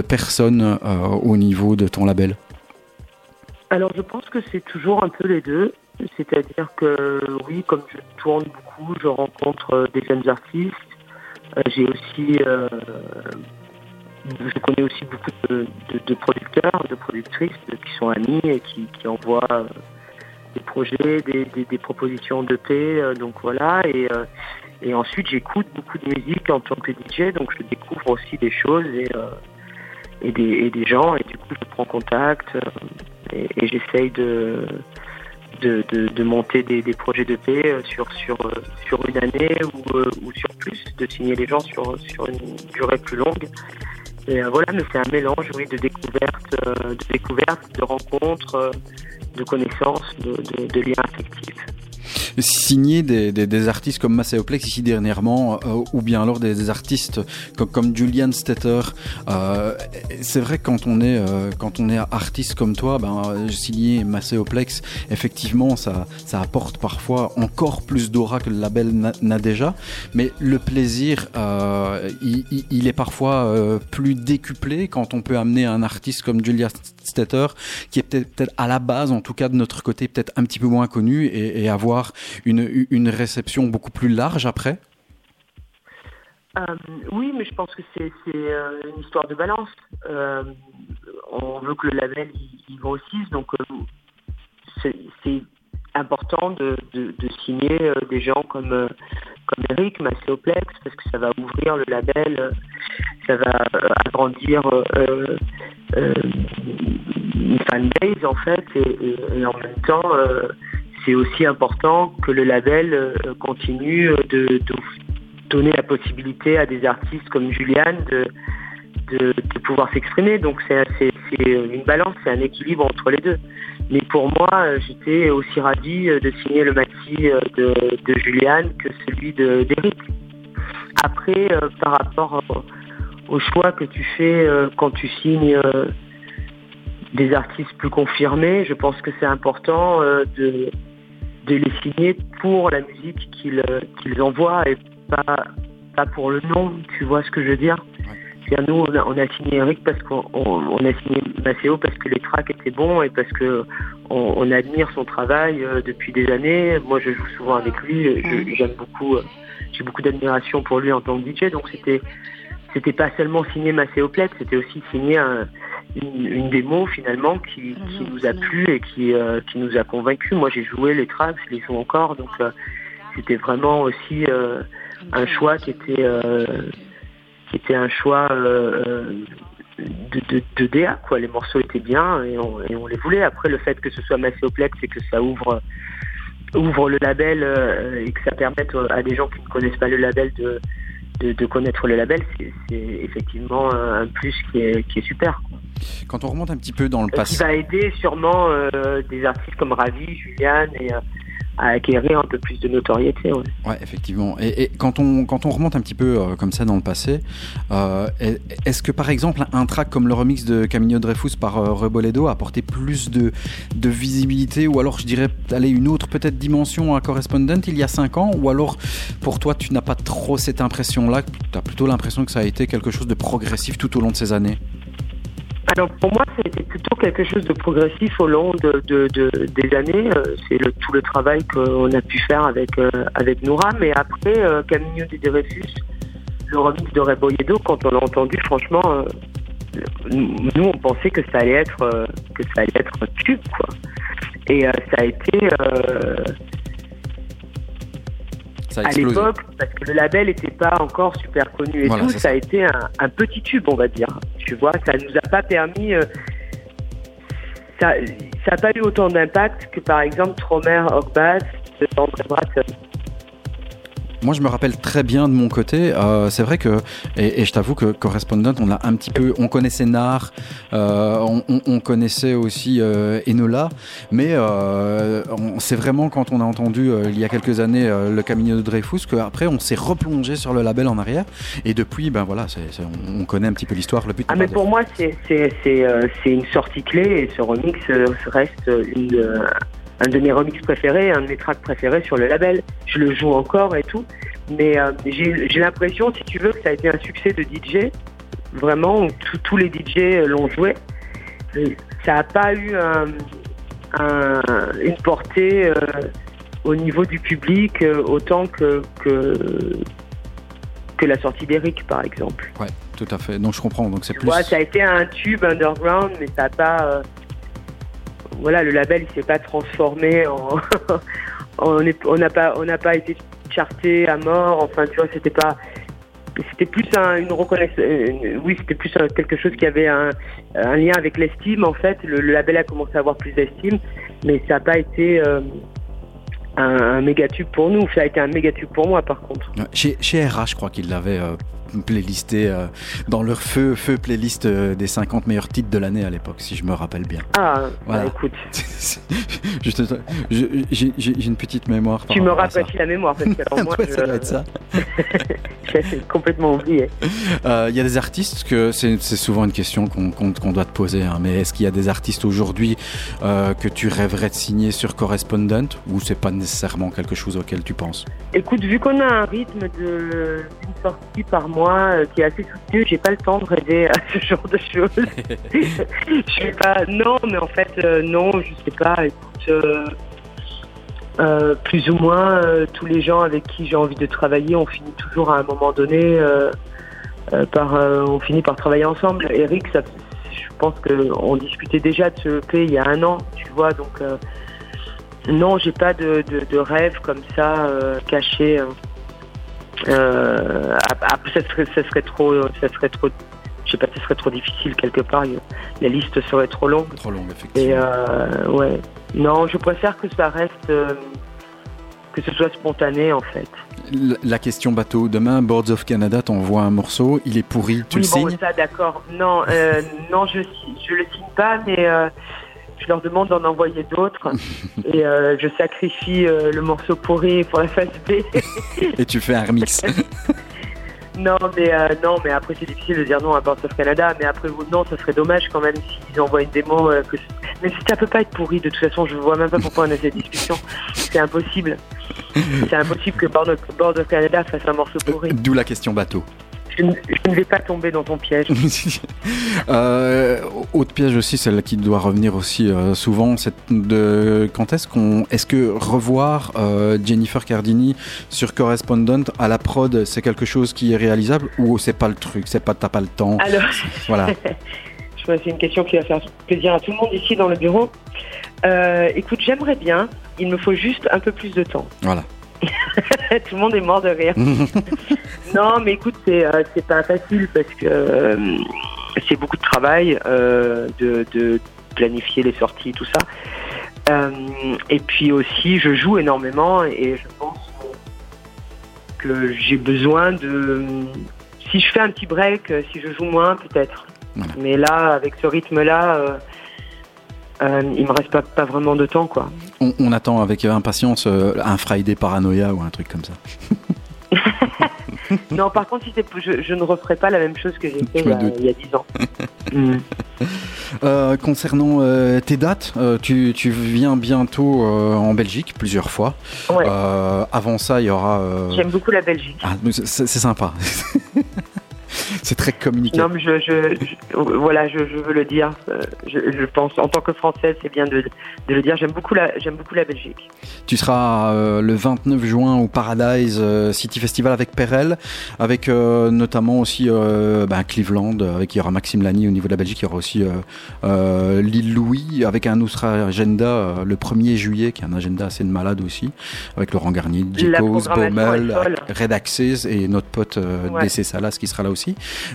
personnes euh, au niveau de ton label? Alors je pense que c'est toujours un peu les deux. C'est-à-dire que oui, comme je tourne beaucoup, je rencontre euh, des jeunes artistes. Euh, J'ai aussi, euh, je connais aussi beaucoup de, producteurs, de productrices qui sont amis et qui, qui envoient des projets, des, propositions de paix. donc voilà. Et, et ensuite j'écoute beaucoup de musique en tant que DJ, donc je découvre aussi des choses et, et, des, gens. Et du coup je prends contact. euh, et, j'essaye de, de, de, monter des, projets de paix euh, sur, sur, euh, sur une année ou, sur plus, de signer les gens sur, sur une durée plus longue. Et voilà, mais c'est un mélange, de découvertes, de découvertes, de rencontres, de connaissances, de liens affectifs. Signer des, artistes comme Macéoplex ici dernièrement, euh, ou bien alors des, artistes comme, Julian Stetter. Euh, c'est vrai que quand on est euh, quand on est artiste comme toi, ben signer Macéoplex, effectivement, ça apporte parfois encore plus d'aura que le label n'a déjà. Mais le plaisir, il, il- est parfois plus décuplé quand on peut amener un artiste comme Julian Stetter, qui est peut-être à la base, en tout cas de notre côté, peut-être un petit peu moins connu, et, avoir une, réception beaucoup plus large après? Euh, oui, mais je pense que c'est euh, une histoire de balance. Euh, on veut que le label il, grossisse, donc c'est important de, signer des gens comme comme Eric, Macéoplex, parce que ça va ouvrir le label, euh, ça va euh, agrandir euh, une fanbase en fait, et, en même temps, c'est aussi important que le label continue de, donner la possibilité à des artistes comme Juliane de, de, pouvoir s'exprimer. Donc c'est une balance, c'est un équilibre entre les deux. Mais pour moi, euh, j'étais aussi ravi euh, de signer le maxi euh, de, de Juliane que celui de- d'Eric. Après, par rapport au, choix que tu fais quand tu signes des artistes plus confirmés, je pense que c'est important de, les signer pour la musique qu'ils qu'ils envoient et pas, pas pour le nom, tu vois ce que je veux dire? C'est-à-dire, nous, on a, on a signé Eric parce qu'on on- on a signé Maceo parce que les tracks étaient bons et parce que on, on admire son travail euh, depuis des années. Moi, je joue souvent avec lui, euh, j'aime beaucoup, euh, j'ai beaucoup d'admiration pour lui en tant que DJ, donc c'était c'était pas seulement signer Macéoplex, c'était aussi signer un, une, une démo finalement qui, qui nous a plu et qui, euh, qui nous a convaincus. Moi j'ai joué les tracks, je les joue encore, donc euh, c'était vraiment aussi euh, un choix qui était, euh, qui était un choix euh, euh, de, de, de DA. Quoi. Les morceaux étaient bien et on, et on les voulait. Après le fait que ce soit Masséoplex et que ça ouvre ouvre le label euh, et que ça permette à des gens qui ne connaissent pas le label de, de, de connaître le label, c'est effectivement un plus qui est, qui est super. quoi. Quand on remonte un petit peu dans le Et qui passé, va aider sûrement euh, des artistes comme Ravi, Juliane et à acquérir un peu plus de notoriété. ouais. Effectivement. Et, quand on quand on remonte un petit peu euh, comme ça dans le passé, euh, est- est-ce que par exemple un track comme le remix de Camino Dreyfus par euh, Reboledo a apporté plus de de visibilité ou alors je dirais aller une autre peut-être dimension à Correspondent il y a cinq ans ou alors pour toi tu n'as pas trop cette impression là, tu as plutôt l'impression que ça a été quelque chose de progressif tout au long de ces années? Alors pour moi, été plutôt quelque chose de progressif au long de, de- de- des années. Euh, C'est le, tout le travail qu'on a pu faire avec euh, avec Noura. Mais après, euh, Camino de Dreyfus, le remix de Reboyedo, quand on l'a entendu, franchement, nous on pensait que ça allait être que ça allait être un tube, quoi. Et ça a été à l'époque, parce que le label n'était pas encore super connu et Voilà, tout, ça a été un, un petit tube, on va dire. Tu vois, ça nous a pas permis. euh, ça n'a pas eu autant d'impact que par exemple Tromer, André Bratt. Moi, je me rappelle très bien de mon côté. euh, c'est vrai que, et, et je t'avoue que Correspondent, on a un petit peu, on connaissait Nar, euh, on, on- on connaissait aussi euh, Enola, mais c'est vraiment quand on a entendu il y a quelques années le Camino de Dreyfus qu'après on s'est replongé sur le label en arrière. Et depuis, ben voilà, on, on connaît un petit peu l'histoire. Le but. Ah mais pour moi c'est une sortie clé et ce remix reste une un de mes remix préférés, un de mes tracks préférés sur le label. Je le joue encore et tout, mais euh, j'ai l'impression, si tu veux, que ça a été un succès de DJ, vraiment tous- les DJ l'ont joué. Et Ça n'a pas eu un- un- une portée euh, au niveau du public euh, autant que que que la sortie d'Eric par exemple. Ouais, tout à fait. Donc je comprends. Donc c'est plus. ça a été un tube underground, mais ça n'a pas. Voilà, le label, il s'est pas transformé en. on n'a pas, on pas été charté à mort. Enfin, tu vois, c'était pas. C'était plus un- une reconnaissance. Oui, c'était plus quelque chose qui avait un, lien avec l'estime. En fait, le, label a commencé à avoir plus d'estime, mais ça n'a pas été euh, un, méga tube pour nous. Ça a été un méga tube pour moi, par contre. Chez, chez RH, je crois qu'ils l'avaient euh, playlisté euh, dans leur feu, feu playlist euh, des 50 meilleurs titres de l'année à l'époque, si je me rappelle bien. Ah, Voilà. bah, écoute, je- J'ai une petite mémoire. tu me ça. rafraîchis la mémoire parce que moi, ça je- doit être ça. J'ai complètement oublié. Euh, Il y a des artistes que c'est c'est souvent une question qu'on qu'on- qu'on doit te poser, hein, mais est-ce qu'il y a des artistes aujourd'hui euh, que tu rêverais de signer sur Correspondent ou c'est pas nécessairement quelque chose auquel tu penses? Écoute, vu qu'on a un rythme de- d'une sortie par mois euh, qui est assez soutenu, j'ai pas le temps de rêver à ce genre de choses. je sais pas. Non, mais en fait, euh, non, je sais pas. Écoute, euh, plus ou moins euh, tous les gens avec qui j'ai envie de travailler, on finit toujours à un moment donné euh, par, on finit par travailler ensemble. Eric, ça, je pense que on discutait déjà de ce EP il y a un an, tu vois, donc. non, j'ai pas de, de, de rêve comme ça caché. hein. Euh, ap- après, ça serait, trop, ça serait trop, je sais pas, ça serait trop difficile quelque part. La liste serait trop longue. Trop long, Et effectivement. euh, ouais, non, je préfère que ça reste, euh, que ce soit spontané en fait. La- question bateau, demain, Boards of Canada t'envoie un morceau, il est pourri, tu oui, le bon, signes ça, d'accord. Non, euh, non, je, je le signe pas, mais je leur demande d'en envoyer d'autres et euh, je sacrifie euh, le morceau pourri pour la phase B. et tu fais un remix. Non, mais euh, non, mais après c'est difficile de dire non à Boards of Canada, mais après vous non, ça serait dommage quand même s'ils envoient une démo. que... Mais ça peut pas être pourri de toute façon. Je vois même pas pourquoi on a cette discussion. C'est impossible. C'est impossible que Boards of Canada fasse un morceau pourri. D'où la question bateau. Je, ne- je ne vais pas tomber dans ton piège. euh, autre piège aussi, celle qui doit revenir aussi euh, souvent, c'est de quand est-ce qu'on, est-ce que revoir euh, Jennifer Cardini sur Correspondent à la prod, c'est quelque chose qui est réalisable ou c'est pas le truc, c'est pas t'as pas le temps, Alors, voilà. c'est une question qui va faire plaisir à tout le monde ici dans le bureau. Écoute, j'aimerais bien. Il me faut juste un peu plus de temps. Voilà. tout le monde est mort de rire. non, mais écoute, c'est euh, c'est pas facile parce que euh, c'est beaucoup de travail euh, de, de planifier les sorties, tout ça. Et puis aussi, je joue énormément et je pense que j'ai besoin de. Si je fais un petit break, si je joue moins, peut-être. Voilà. Mais là, avec ce rythme-là, euh, il me reste pas, pas vraiment de temps, quoi. On, on attend avec impatience euh, un Friday Paranoia ou un truc comme ça. non, par contre, si je, je ne referai pas la même chose que j'ai fait Je il y, a, il y a 10 ans. Mm. Euh, concernant euh, tes dates, euh, tu, tu viens bientôt euh, en Belgique plusieurs fois. Ouais. Euh, avant ça, il y aura. euh, J'aime beaucoup la Belgique. ah, c'est sympa. c'est très communiqué. Non, mais je, je, je- voilà, je, je veux le dire. Euh, Je, je pense, en tant que Française, c'est bien de, de le dire. J'aime beaucoup la, j'aime beaucoup la Belgique. Tu seras euh, le 29 juin au Paradise euh, City Festival avec Perel, avec euh, notamment aussi euh, ben, Cleveland, avec il y aura Maxime Lani au niveau de la Belgique, il y aura aussi Lille Louis, avec un autre agenda le 1er juillet, qui est un agenda assez de malade aussi, avec Laurent Garnier, programmation Baumel. Red Access et notre pote Ouais. DC Salas qui sera là aussi.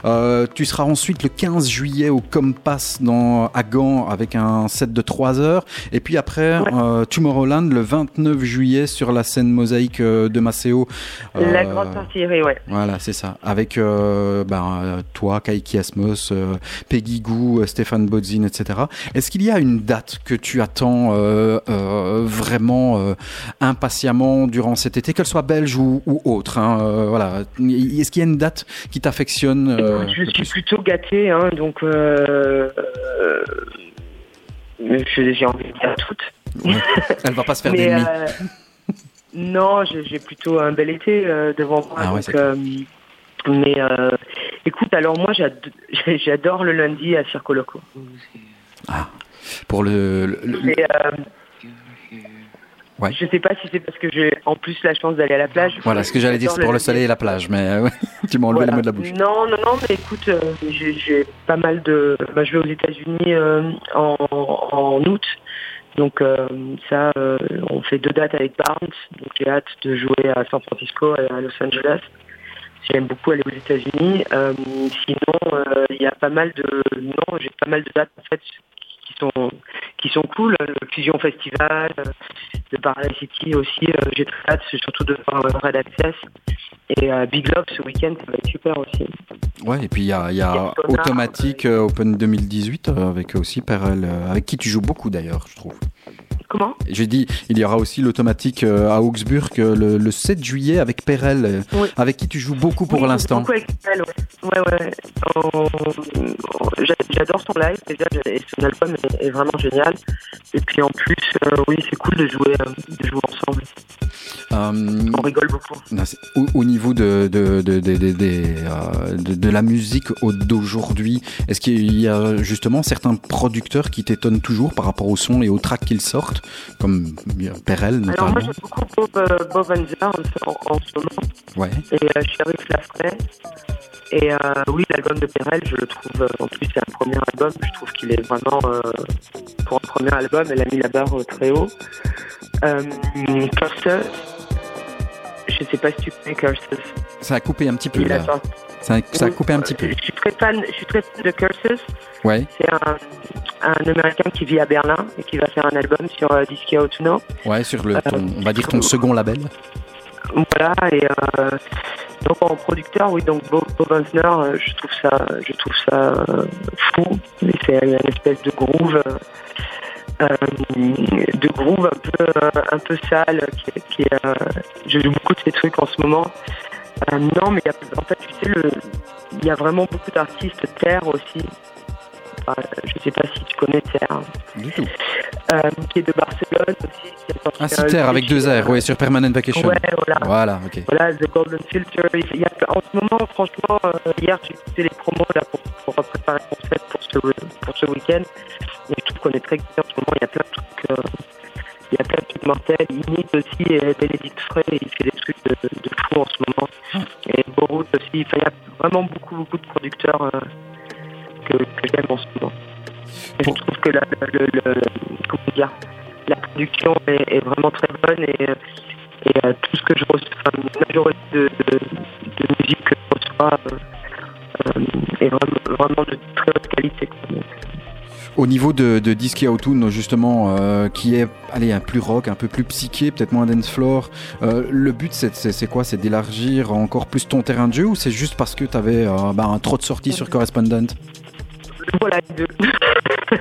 Euh, tu seras ensuite le 15 juillet au Compass dans, à Gand avec un set de 3 heures. Et puis après, Ouais. euh, Tomorrowland le 29 juillet sur la scène mosaïque euh, de Maceo. La Euh, grande sortie, ouais. Voilà, c'est ça. Avec ben, toi, Kaiki Asmos, Peggy Gou, Stéphane Bodzin, etc. Est-ce qu'il y a une date que tu attends vraiment impatiemment durant cet été, qu'elle soit belge ou, ou autre hein, Voilà. Est-ce qu'il y a une date qui t'affectionne euh, Écoute, je le suis plus plutôt gâtée, hein, donc euh, euh, je- j'ai envie de dire toutes. Ouais. Elle va pas se faire d'ennemis. euh, non, j'ai plutôt un bel été euh, devant moi. Ah donc, euh, mais euh, écoute, alors moi j'ad- j'adore le lundi à Circo Loco. Pour le, le- le- Mais, euh, Ouais. Je sais pas si c'est parce que j'ai en plus la chance d'aller à la plage. voilà, ce que j'allais dire, c'est pour le soleil et la plage, mais euh, ouais, tu m'as enlevé Voilà. les mots de la bouche. Non, non, non, mais écoute, euh, j'ai pas mal de. Bah, je vais aux États-Unis euh, en, en août. Donc, euh, ça, euh, on fait deux dates avec Barnes. Donc, j'ai hâte de jouer à San Francisco et à Los Angeles. J'aime beaucoup aller aux États-Unis. Euh, sinon, euh, il y a pas mal de. Non, j'ai pas mal de dates en fait qui sont qui sont cool. Le Fusion Festival, euh, le Paradise City aussi. euh, j'ai très hâte, surtout de voir euh, Red Access. Et Big Love ce week-end, ça va être super aussi. Ouais, et puis il y a, y a Automatique Open 2018 euh, avec aussi Perel, avec qui tu joues beaucoup d'ailleurs, je trouve. Comment J'ai dit, il y aura aussi l'automatique euh, à Augsburg euh, le, le 7 juillet avec Perel, euh, Oui. avec qui tu joues beaucoup pour Oui, l'instant. beaucoup avec elle, ouais. Ouais, ouais. On- on- j'a- J'adore son live, déjà, et son album est, est vraiment génial. Et puis en plus, euh, oui, c'est cool de jouer, de jouer ensemble. Euh, On rigole beaucoup. au, au niveau de, de, de, de, de- la musique au- d'aujourd'hui, est-ce qu'il y a justement certains producteurs qui t'étonnent toujours par rapport au son et aux tracks qu'ils sortent, comme Perel Alors notamment moi, j'aime beaucoup Bob, euh, Bob en, en, en ce moment, Ouais. et euh, Sheriff Lafray. Et euh, oui, l'album de Perel, je le trouve, euh, en plus c'est un premier album, je trouve qu'il est vraiment, euh, pour un premier album, elle a mis la barre euh, très haut. Euh, Curses, je sais pas si tu connais Curses. Ça a coupé un petit peu Il là. Ça a, ça a Oui, coupé un petit peu. Je suis très fan, je suis très fan de Curses. Ouais. C'est un, un Américain qui vit à Berlin et qui va faire un album sur euh, Disque Autuno. Ouais, sur le, ton- on va dire ton second label. Voilà, et euh, donc en producteur, oui, donc Bob, Bob euh, je trouve ça, je trouve ça euh, fou. C'est une espèce de groove, euh, euh, de groove un peu, euh, un peu sale. Qui, qui, euh, je joue beaucoup de ces trucs en ce moment. Euh, non, mais y a- en fait, tu sais, le, il y a vraiment beaucoup d'artistes terre aussi. Enfin, je sais pas si tu connais Terre, Du tout. euh, qui est de Barcelone aussi. qui a sorti Ah, un Citer avec deux R, ouais, sur Permanent Vacation. Ouais, voilà. Voilà, ok. Voilà, The Golden Filter. Il y a, en ce moment, franchement, euh, hier, j'ai écouté les promos là, pour, pour préparer mon set pour ce, pour ce week-end. Et je trouve qu'on est très excité en ce moment. Il y a plein de trucs. euh, il y a plein de mortels. Init aussi, et Bénédicte Frey, il fait des trucs de, de fou en ce moment. Et Borut aussi. Il y a vraiment beaucoup, beaucoup de producteurs euh, que, que j'aime en ce moment. Et Je trouve que la, le, le- comment dire, la production est, est vraiment très bonne et, et euh, tout ce que je reçois, enfin, la majorité de, de, de musique que je reçois euh, euh, est vraiment, vraiment de très haute qualité. quoi. Au niveau de, de Disky justement, euh, qui est allez, un plus rock, un peu plus psyché, peut-être moins dance floor, euh, le but c'est- quoi? C'est d'élargir encore plus ton terrain de jeu ou c'est juste parce que tu avais un trop de sorties sur Correspondent? Voilà les deux.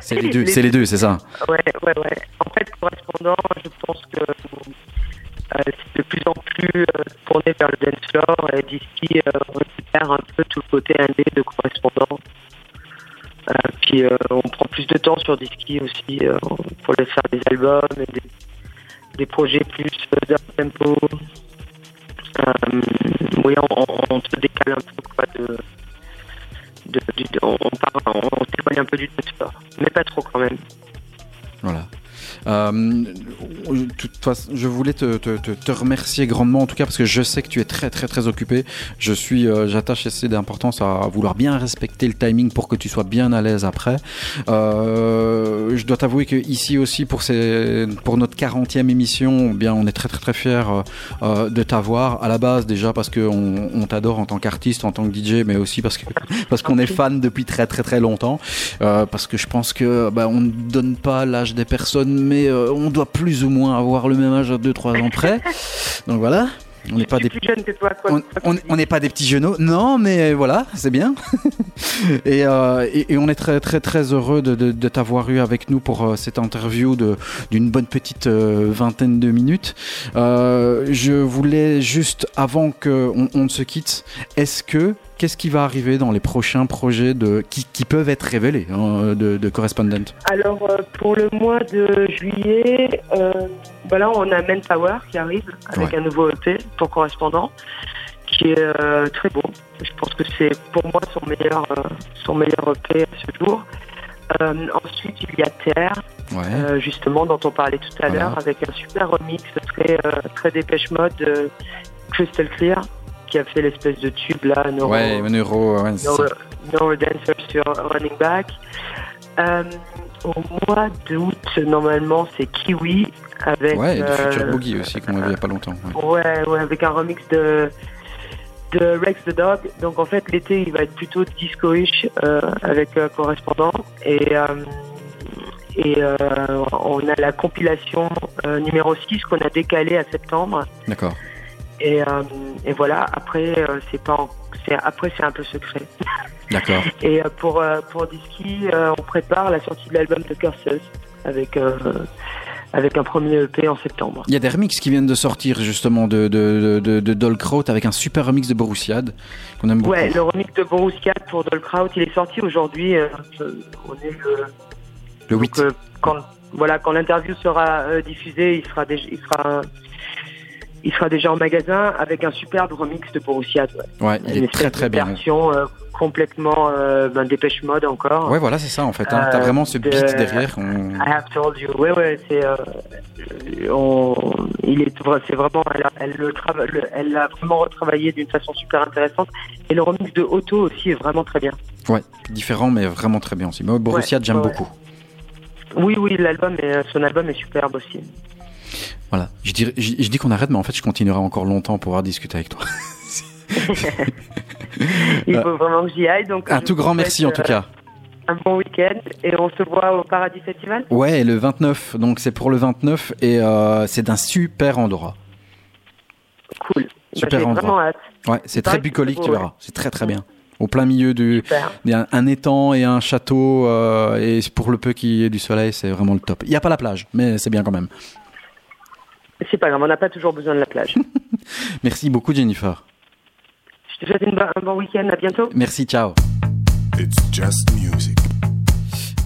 C'est les deux, c'est les deux, c'est ça. Ouais, ouais, ouais. En fait, correspondant, je pense que euh, c'est de plus en plus euh, tourné vers le dance floor et euh, on récupère un peu tout le côté indé de correspondant. Euh, puis euh, on prend plus de temps sur Disky aussi euh, pour les faire des albums et des, des projets plus up tempo. Oui, on, se décale un peu quoi de, de, on, on on, un peu du floor, mais pas trop quand même. Voilà. Euh, je voulais te, remercier grandement en tout cas parce que je sais que tu es très très très occupé. Je suis, euh, j'attache assez d'importance à vouloir bien respecter le timing pour que tu sois bien à l'aise après. Euh, je dois t'avouer que ici aussi pour notre 40e émission, eh bien on est très très très euh, de t'avoir à la base déjà parce que on, on t'adore en tant qu'artiste, en tant que DJ, mais aussi parce que parce qu'on est fan depuis très très très longtemps. Parce que je pense que bah, on ne donne pas l'âge des personnes, mais euh, on doit plus ou moins avoir le même âge à 2-3 ans près. Donc voilà, on n'est pas des plus jeune que toi, quoi. on- on on n'est pas des petits genoux, non, mais voilà, c'est bien. et, euh, et, et on est très très très heureux de, de, de t'avoir eu avec nous pour euh, cette interview d'une bonne petite euh, vingtaine de minutes. Je voulais juste avant que on, se quitte, est-ce que qu'est-ce qui va arriver dans les prochains projets de qui, qui peuvent être révélés hein, de, de Correspondent Alors, euh, pour le mois de juillet, euh, là, on a Manpower qui arrive avec Ouais. un nouveau EP pour correspondant, qui est euh, très beau. Je pense que c'est pour moi son meilleur, euh, son meilleur EP à ce jour. Euh, ensuite, il y a Terre, Ouais. justement, dont on parlait tout à Voilà. l'heure, avec un super remix très, très dépêche mode de Crystal Clear, qui a fait l'espèce de tube là, Neuro, ouais, Neuro, ouais, Dancer sur Running Back. Euh, au mois d'août, normalement, c'est Kiwi avec. Ouais, et du euh, Boogie aussi qu'on a vu il y a pas longtemps. ouais. Ouais, ouais, avec un remix de, de Rex the Dog. Donc en fait, l'été, il va être plutôt disco-ish euh, avec euh, correspondant. Et, euh, et on a la compilation numéro 6 qu'on a décalée à septembre. D'accord. Et, euh, et voilà, après, euh, c'est pas c'est après c'est un peu secret. D'accord. Et euh, pour, pour Disky, euh, on prépare la sortie de l'album de Curses avec, avec un premier EP en septembre. Il y a des remixes qui viennent de sortir justement de, de, de, de Dolkraut avec un super remix de Borussiad qu'on aime beaucoup. Ouais, le remix de Borussia pour Dolkraut, il est sorti aujourd'hui. euh, on est le, le 8. donc, euh, quand, voilà, quand l'interview sera euh, diffusée, il sera, déjà, il, sera, il sera déjà en magasin avec un superbe remix de Borussia. Ouais. Ouais, il Une est très très bien. version euh, complètement euh, ben, dépêche mode encore. Ouais, voilà, c'est ça en fait. hein. T'as Euh, vraiment ce de- beat derrière. on- I have told you. Ouais, ouais, c'est, euh, on, il est, c'est vraiment, elle, a, elle le trava- le- elle l'a vraiment retravaillé d'une façon super intéressante. Et le remix de Otto aussi est vraiment très bien. Ouais, différent mais vraiment très bien aussi. Moi, Borussiad, Ouais, j'aime ouais, beaucoup. Oui, oui, l'album, est, son album est superbe aussi. Voilà. Je dis, je, je dis qu'on arrête, mais en fait, je continuerai encore longtemps pour pouvoir discuter avec toi. Il Euh, faut vraiment que j'y aille. Donc, Un tout grand merci en tout euh, cas. Un bon week-end et on se voit au Paradis Festival. Ouais, le 29. Donc c'est pour le 29 et euh, c'est d'un super endroit. Cool. Super bah, endroit. hâte. Ouais, c'est très bucolique, tu verras. C'est très très bien. Au plein milieu du, un étang et un château, euh, et pour le peu qu'il y ait du soleil, c'est vraiment le top. Il n'y a pas la plage, mais c'est bien quand même. C'est pas grave, on n'a pas toujours besoin de la plage. Merci beaucoup, Jennifer. Je te souhaite une un bon week-end. À bientôt. Merci, ciao. It's just music.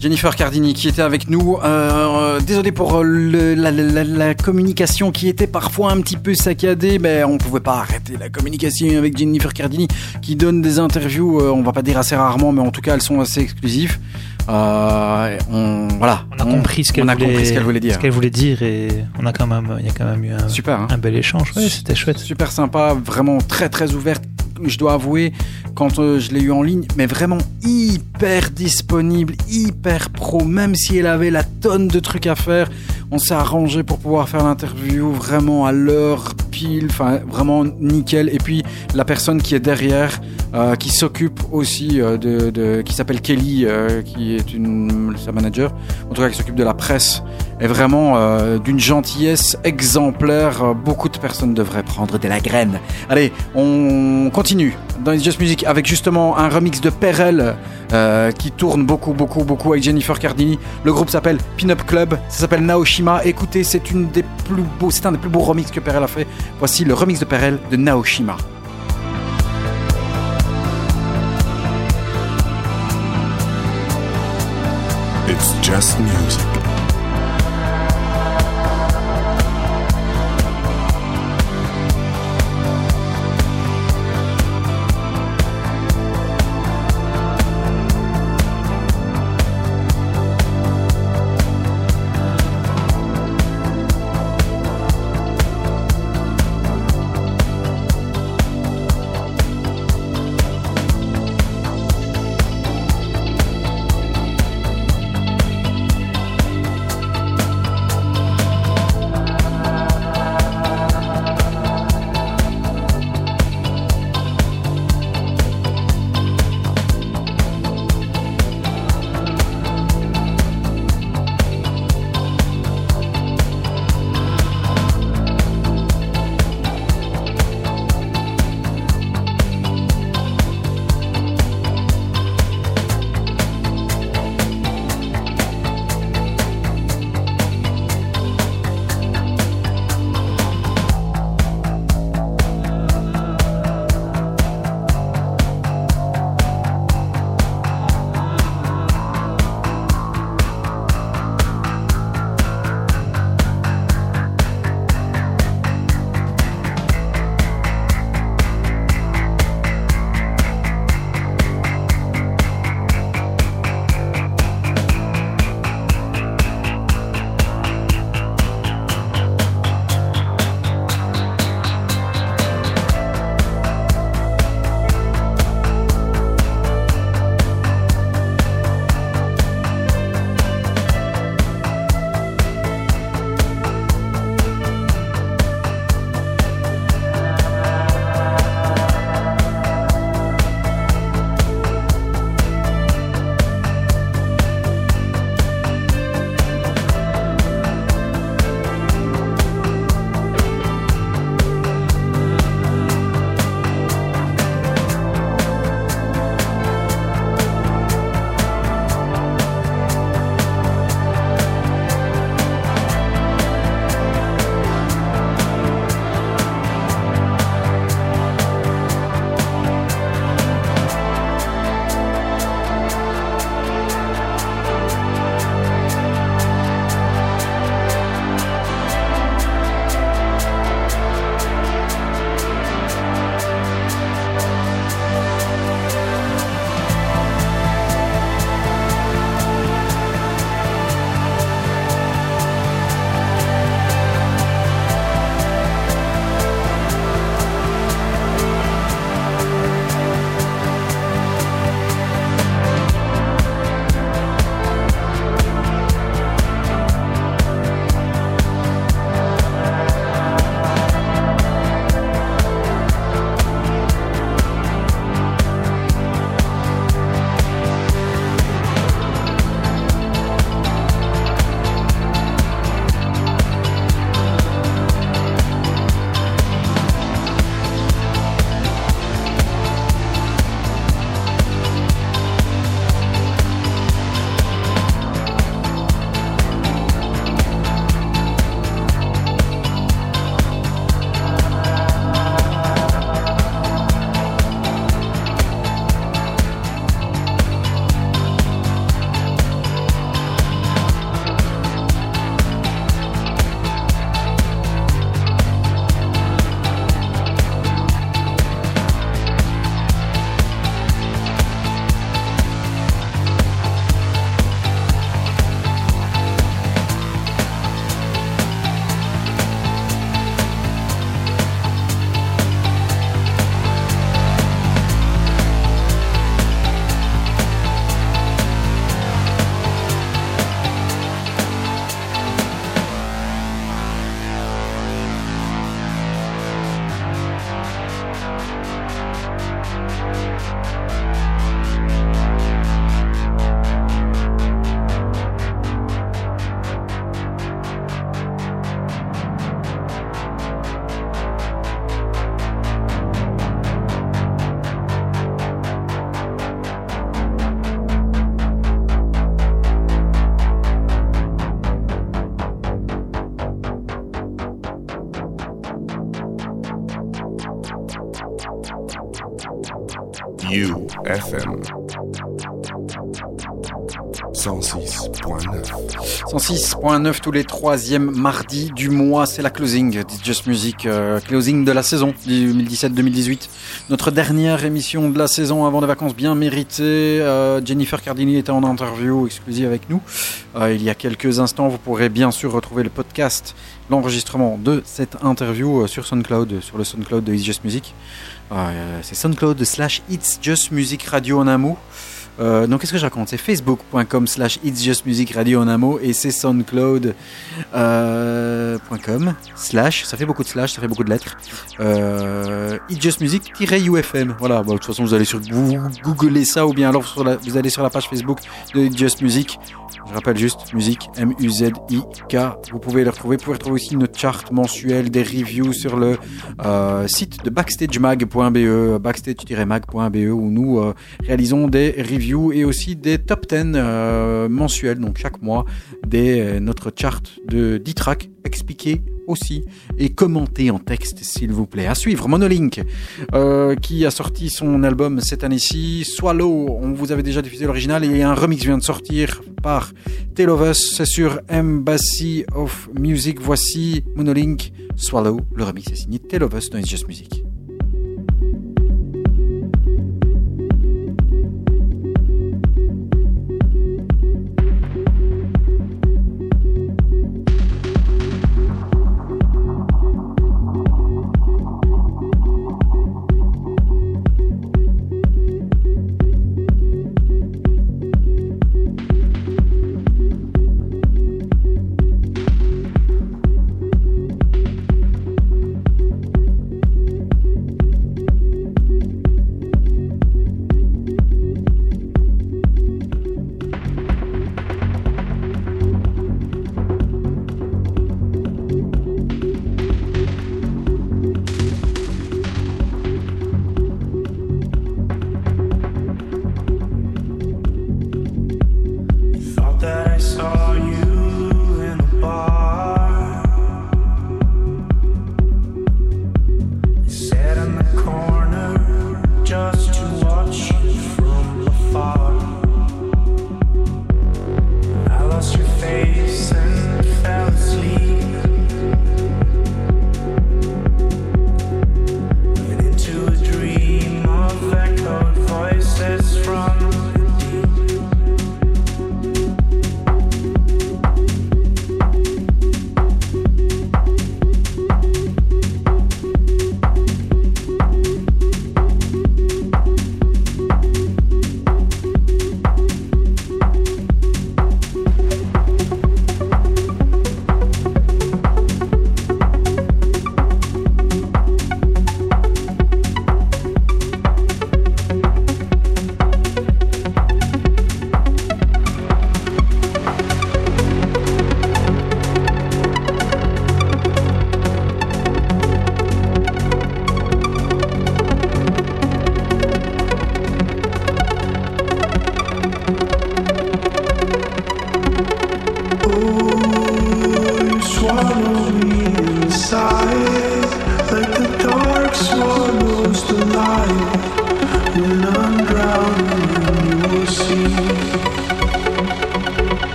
Jennifer Cardini qui était avec nous. Euh, désolé pour euh, le- la, la- la communication qui était parfois un petit peu saccadée, mais on pouvait pas arrêter la communication avec Jennifer Cardini qui donne des interviews, euh, on va pas dire assez rarement, mais en tout cas elles sont assez exclusives. Euh, on, voilà, On a compris ce qu'elle voulait, qu'elle voulait dire. ce qu'elle voulait dire et on a quand même, il y a quand même eu un, Super. hein. un bel échange. Ouais, c'était chouette. Super sympa, vraiment très très ouverte. je dois avouer, quand euh, je l'ai eu en ligne, mais vraiment hyper disponible, hyper pro, même si elle avait la tonne de trucs à faire, on s'est arrangé pour pouvoir faire l'interview vraiment à l'heure pile, enfin vraiment nickel. Et puis la personne qui est derrière, euh, qui s'occupe aussi euh, de, qui s'appelle Kelly, euh, qui est une sa manager, en tout cas qui s'occupe de la presse, est vraiment d'une gentillesse exemplaire. Beaucoup de personnes devraient prendre de la graine. Allez, on continue dans It's Just Music avec justement un remix de Perel euh, qui tourne beaucoup, beaucoup, beaucoup avec Jennifer Cardini. Le groupe s'appelle Pin-Up Club, ça s'appelle Naoshima. Écoutez, c'est un des plus beaux remix que Perel a fait. Voici le remix de Perel de Naoshima. 106.9 tous les troisièmes mardis du mois, c'est la closing It's Just Music, euh, closing de la saison 2017-2018. Notre dernière émission de la saison avant des vacances bien méritées. Euh, Jennifer Cardini était en interview exclusive avec nous. Euh, il y a quelques instants, vous pourrez bien sûr retrouver le podcast, l'enregistrement de cette interview sur SoundCloud, sur le SoundCloud de It's Just Music. C'est SoundCloud slash It's Just Music Radio en un mot. Euh, donc qu'est-ce que je raconte? C'est facebook.com slash It's Just Music Radio en un mot et c'est soundcloud.com euh, slash, ça fait beaucoup de slash, ça fait beaucoup de lettres, euh, It's Just Music-UFM. Voilà, bon, de toute façon vous allez sur vous googlez ça ou bien alors la- vous allez sur la page Facebook de It's Just Music. Je rappelle juste, musique, M-U-Z-I-K. Vous pouvez le retrouver. Vous pouvez retrouver aussi notre chart mensuelle, des reviews sur le euh, site de backstagemag.be, backstage-mag.be, où nous euh, réalisons des reviews et aussi des top 10 euh, mensuels, donc chaque mois, notre chart de 10 tracks expliqués aussi et commentés en texte, s'il vous plaît. À suivre, Monolink, euh, qui a sorti son album cette année-ci. Swallow, on vous avait déjà diffusé l'original et un remix vient de sortir par Tale of Us, c'est sur Embassy of Music. Voici Monolink, Swallow, le remix est signé Tale of Us dans Just Music.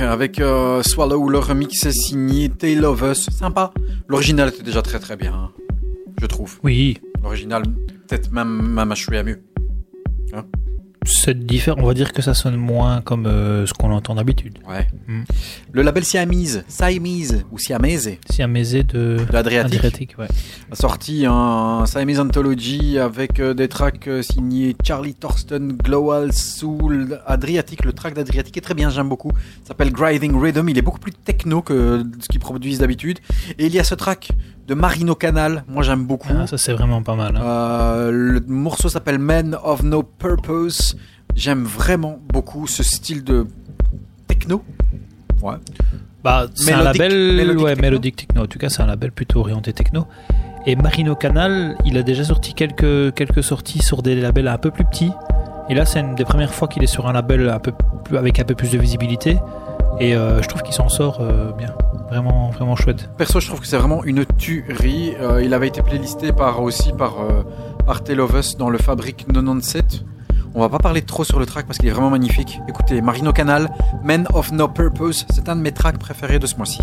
Avec euh, Swallow, le remix signé Tale of Us. Sympa. L'original était déjà très très bien, hein, je trouve. Oui, L'original, peut-être même, même à mieux. c'est différent. On va dire que ça sonne moins comme euh, ce qu'on entend d'habitude. Ouais. Mm. Le label Siamese, Siamese ou Siamese maisé de de Adriatic Adriatique, ouais. A sorti un Siamese Anthology avec euh, des tracks euh, signés Charlie Thorsten, Global Soul, Adriatic. Le track d'Adriatic est très bien, j'aime beaucoup. Il s'appelle Grinding Rhythm. Il est beaucoup plus techno que ce qu'ils produisent d'habitude. Et il y a ce track de Marino Canal. Moi, j'aime beaucoup. Ah, ça c'est vraiment pas mal. hein. Euh, le morceau s'appelle Men of No Purpose. J'aime vraiment beaucoup ce style de techno. Ouais. Bah, c'est un label mélodique ouais, techno. mélodique techno. En tout cas, c'est un label plutôt orienté techno. Et Marino Canal, il a déjà sorti quelques, quelques sorties sur des labels un peu plus petits. Et là, c'est une des premières fois qu'il est sur un label avec un peu plus de visibilité. Et euh, je trouve qu'il s'en sort euh, bien. Vraiment, vraiment chouette. Perso, je trouve que c'est vraiment une tuerie. Euh, il avait été playlisté par, aussi par, par Tale dans le Fabric 97. On va pas parler trop sur le track parce qu'il est vraiment magnifique. Écoutez, Marino Canal, Men of No Purpose, c'est un de mes tracks préférés de ce mois-ci.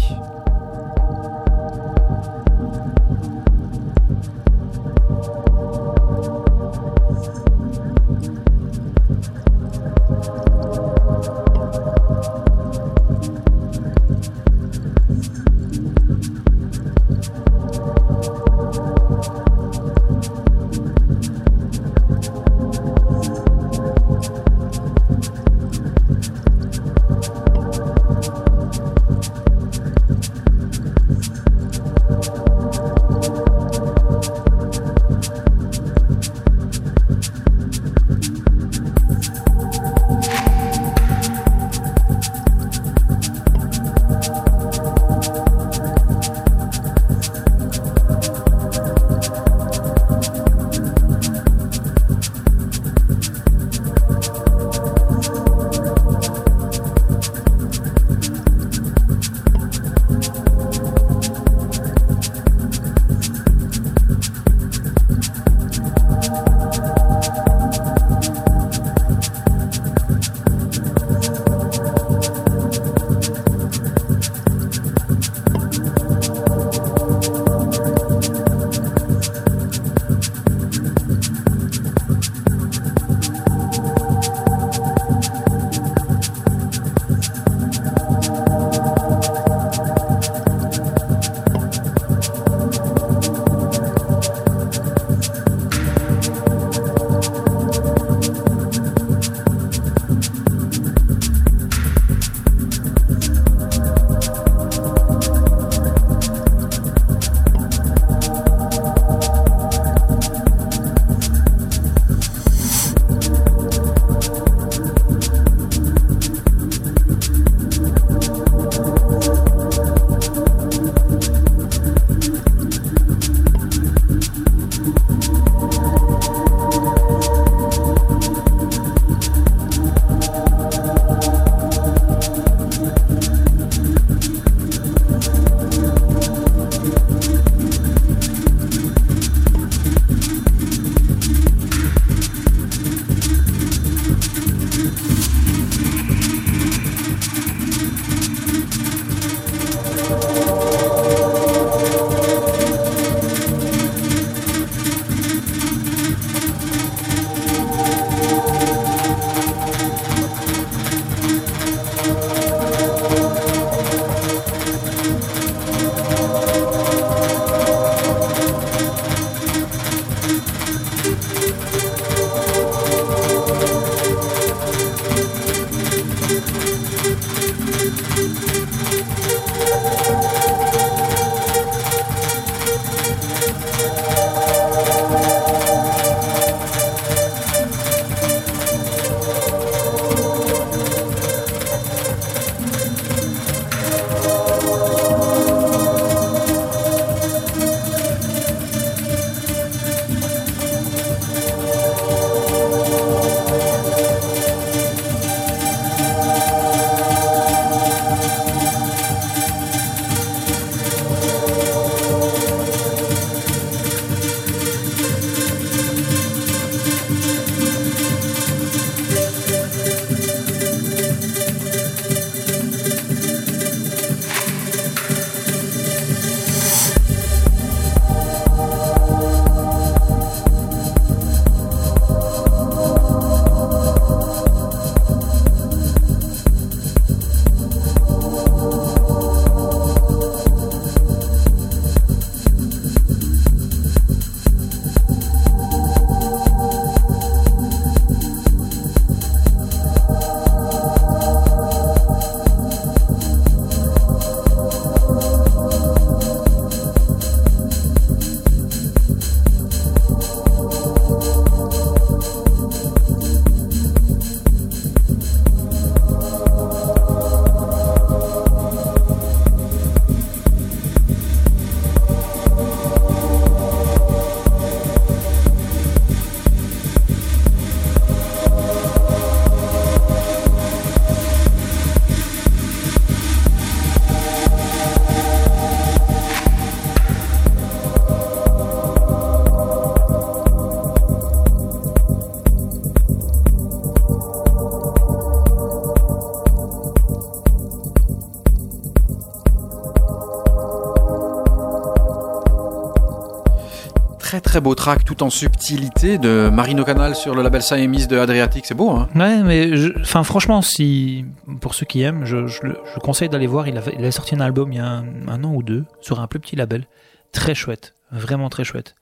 Très beau track tout en subtilité de Marino Canal sur le label Siamese de Adriatic. C'est beau, hein Ouais, mais je- enfin, franchement, si pour ceux qui aiment, je, je, le- je conseille d'aller voir. Il a, il a sorti un album il y a un, un an ou deux sur un plus petit label, très chouette, vraiment très chouette.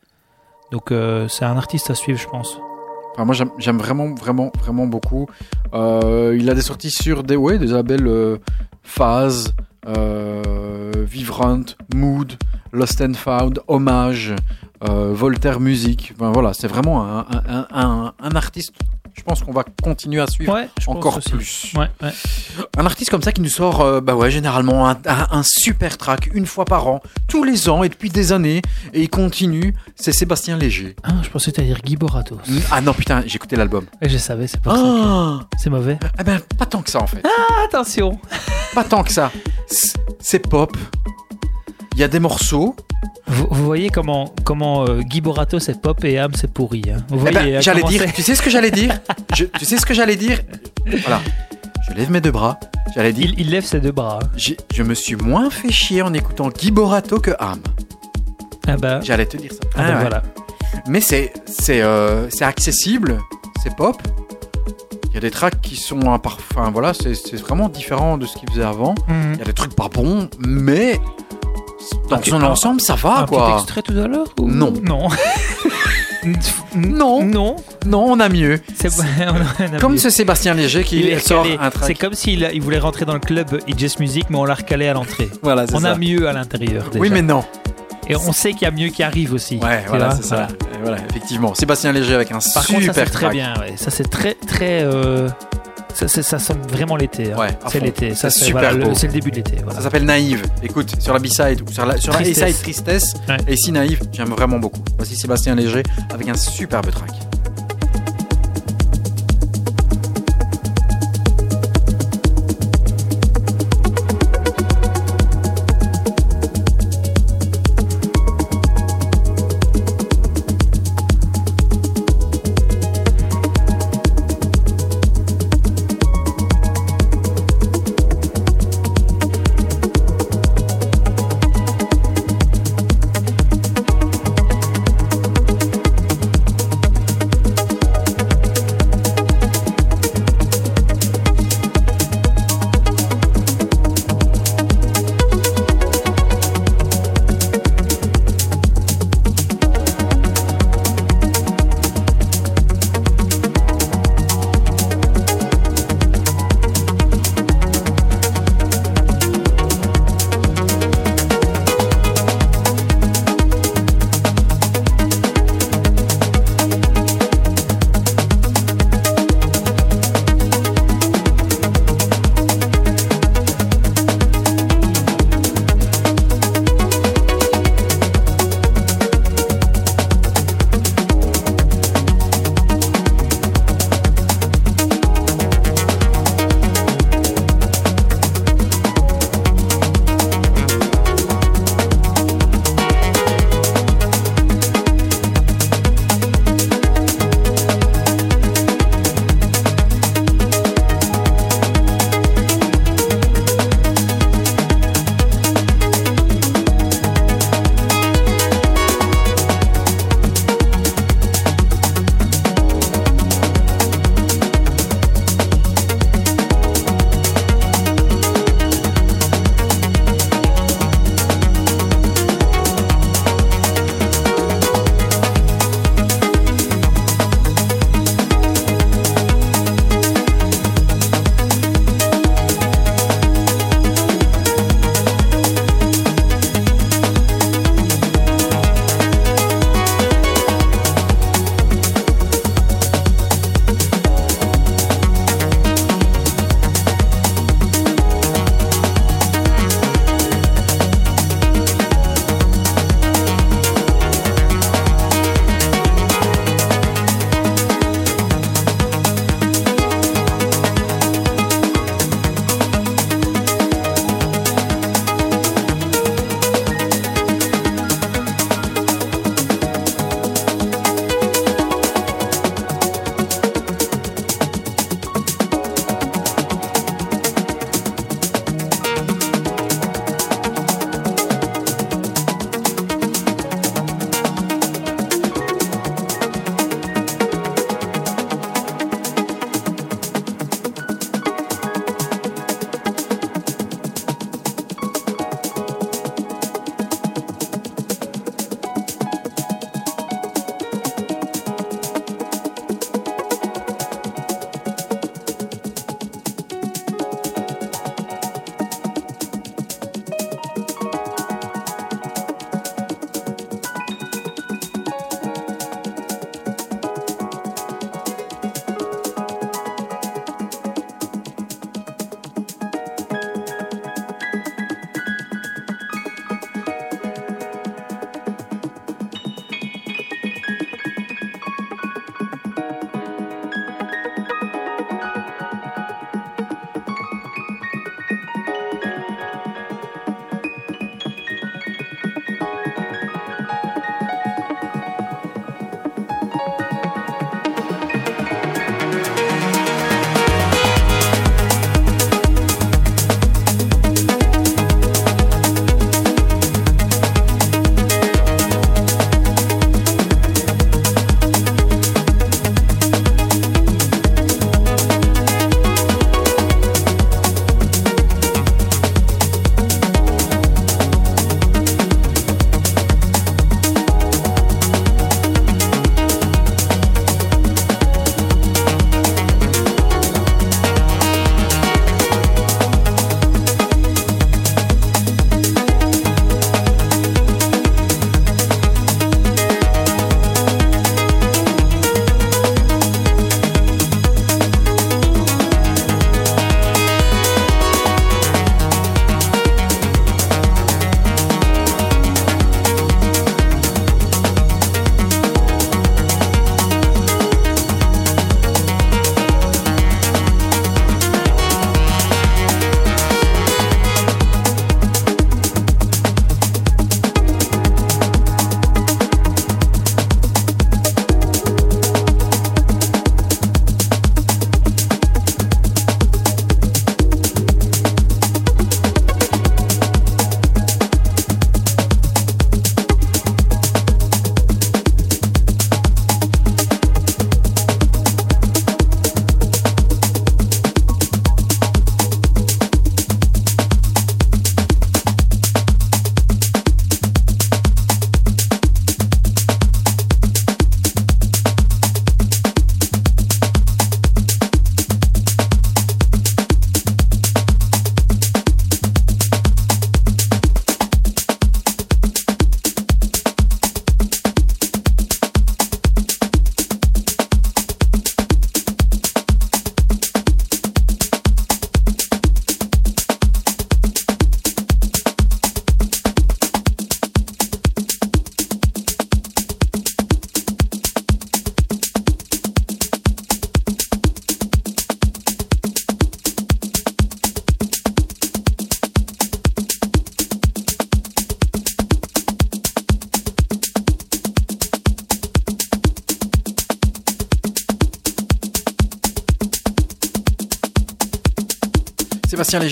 Donc euh, c'est un artiste à suivre, je pense. Enfin, moi, j'aime- vraiment, vraiment, vraiment beaucoup. Euh, il a des sorties sur des, ouais, des labels euh, Phase, euh, Vivrant, Mood, Lost and Found, Hommage, Voltaire Music. Enfin, voilà, c'est vraiment un, un, un, un artiste. Je pense qu'on va continuer à suivre Ouais, encore plus. Ouais, ouais. Un artiste comme ça qui nous sort, euh, bah ouais, généralement un, super track une fois par an, tous les ans et depuis des années, et il continue. C'est Sébastien Léger. Ah, je pensais que dire Guy Boratos. Ah non, putain, j'ai écouté l'album. Et je savais, c'est ça. Ah, que- C'est mauvais. eh ben, pas tant que ça en fait. Attention. Pas tant que ça. C'est pop. Il y a des morceaux. Vous, vous voyez comment comment euh, Guy Boratos c'est pop et Am c'est pourri. Hein. Vous Eh voyez ben, hein, j'allais dire. Tu sais ce que j'allais dire Je- Tu sais ce que j'allais dire Voilà. Je lève mes deux bras. J'allais dire. Il, il lève ses deux bras. hein. Je me suis moins fait chier en écoutant Guy Borato que Ham. Ah bah, J'allais te dire ça. ah bah Ah ouais. voilà. Mais c'est c'est euh, c'est accessible, c'est pop. Il y a des tracks qui sont un par- enfin voilà, c'est c'est vraiment différent de ce qu'il faisait avant. Mhm. Il y a des trucs pas bons, mais dans son un- ensemble, ça va un petit quoi. extrait tout à l'heure ou- Non. Non. Non. Non. Non, on a mieux. C'est on a Comme mieux. ce Sébastien Léger qui il est sort un track. C'est comme s'il il voulait rentrer dans le club It's Just Music, mais on l'a recalé à l'entrée. Voilà, c'est On ça. a mieux à l'intérieur. Oui, déjà. mais non. Et on sait qu'il y a mieux qui arrive aussi. Ouais, voilà, c'est ça. Voilà, effectivement. Sébastien Léger avec un Par super contre, ça c'est très bien. ouais. Ça c'est très très. euh, Ça, ça sonne vraiment l'été. hein. Ouais, c'est l'été. Ça C'est super voilà, c'est le début de l'été. voilà. Ça s'appelle Naïve. Écoute, sur la B-side ou sur la, sur la Tristesse. A-side Tristesse, Ouais. et ici Naïve, j'aime vraiment beaucoup. Voici Sébastien Léger avec un superbe track.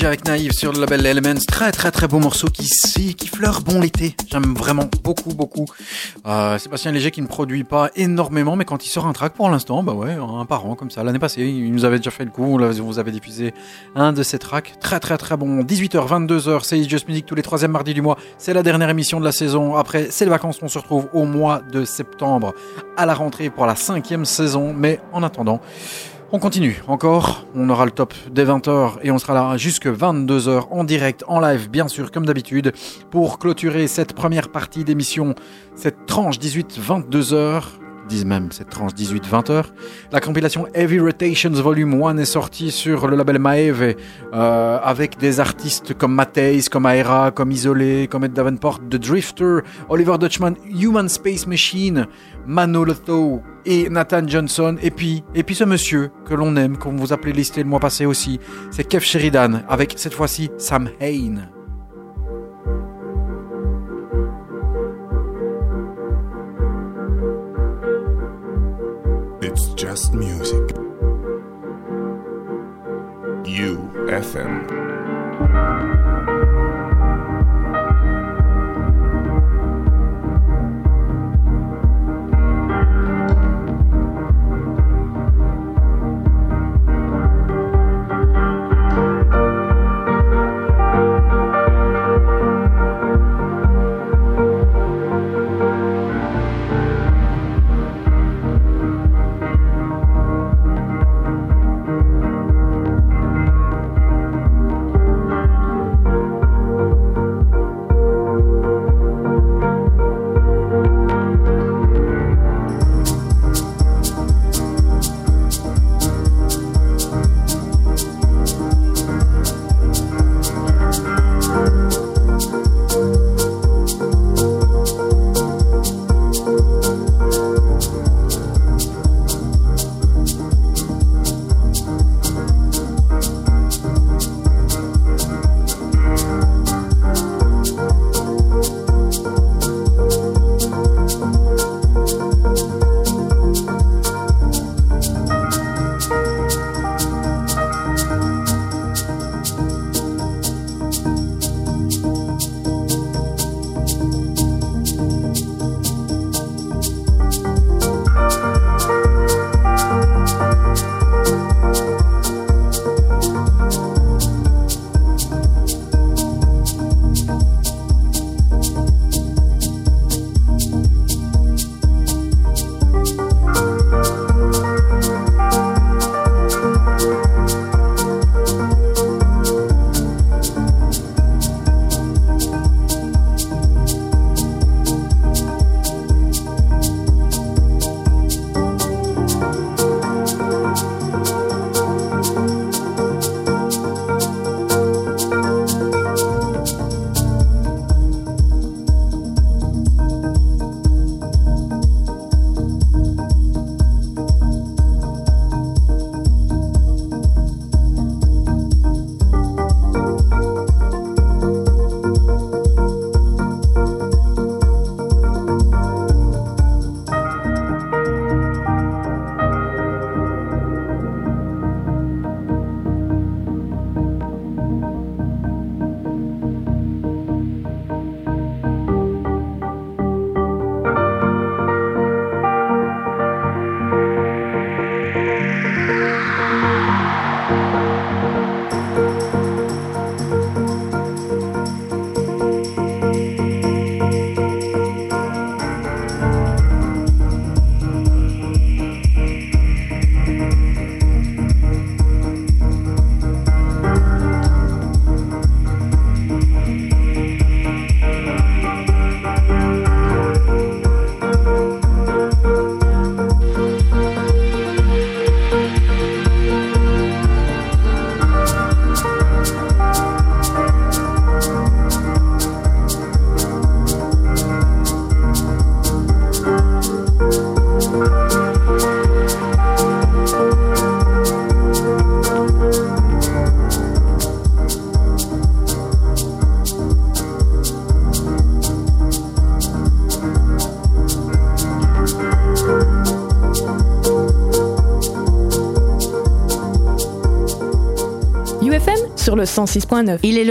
Avec Naïve sur le label Elements. Très très très beau morceau qui, qui fleure bon l'été. J'aime vraiment beaucoup beaucoup. Euh, Sébastien Léger qui ne produit pas énormément, mais quand il sort un track pour l'instant, bah ouais, un par an comme ça. L'année passée, il nous avait déjà fait le coup. Vous avait diffusé un de ses tracks. Très très très bon. 18h, 22h, c'est Just Music tous les troisièmes mardis du mois. C'est la dernière émission de la saison. Après, c'est les vacances. On se retrouve au mois de septembre à la rentrée pour la cinquième saison. Mais en attendant, on continue encore, on aura le top dès 20h et on sera là jusque 22h en direct, en live bien sûr comme d'habitude pour clôturer cette première partie d'émission, cette tranche 18-22h disent même cette tranche 18-20h. La compilation Heavy Rotations Volume 1 est sortie sur le label Maeve euh, avec des artistes comme Matthijs, comme Aera, comme Isolé, comme Ed Davenport, The Drifter, Oliver Dutchman, Human Space Machine, Manolo et Nathan Johnson. Et puis, et puis ce monsieur que l'on aime, qu'on vous appelait listé le mois passé aussi, c'est Kev Sheridan avec cette fois-ci Sam Hain. Just music. UFM. Le 106.9. Il est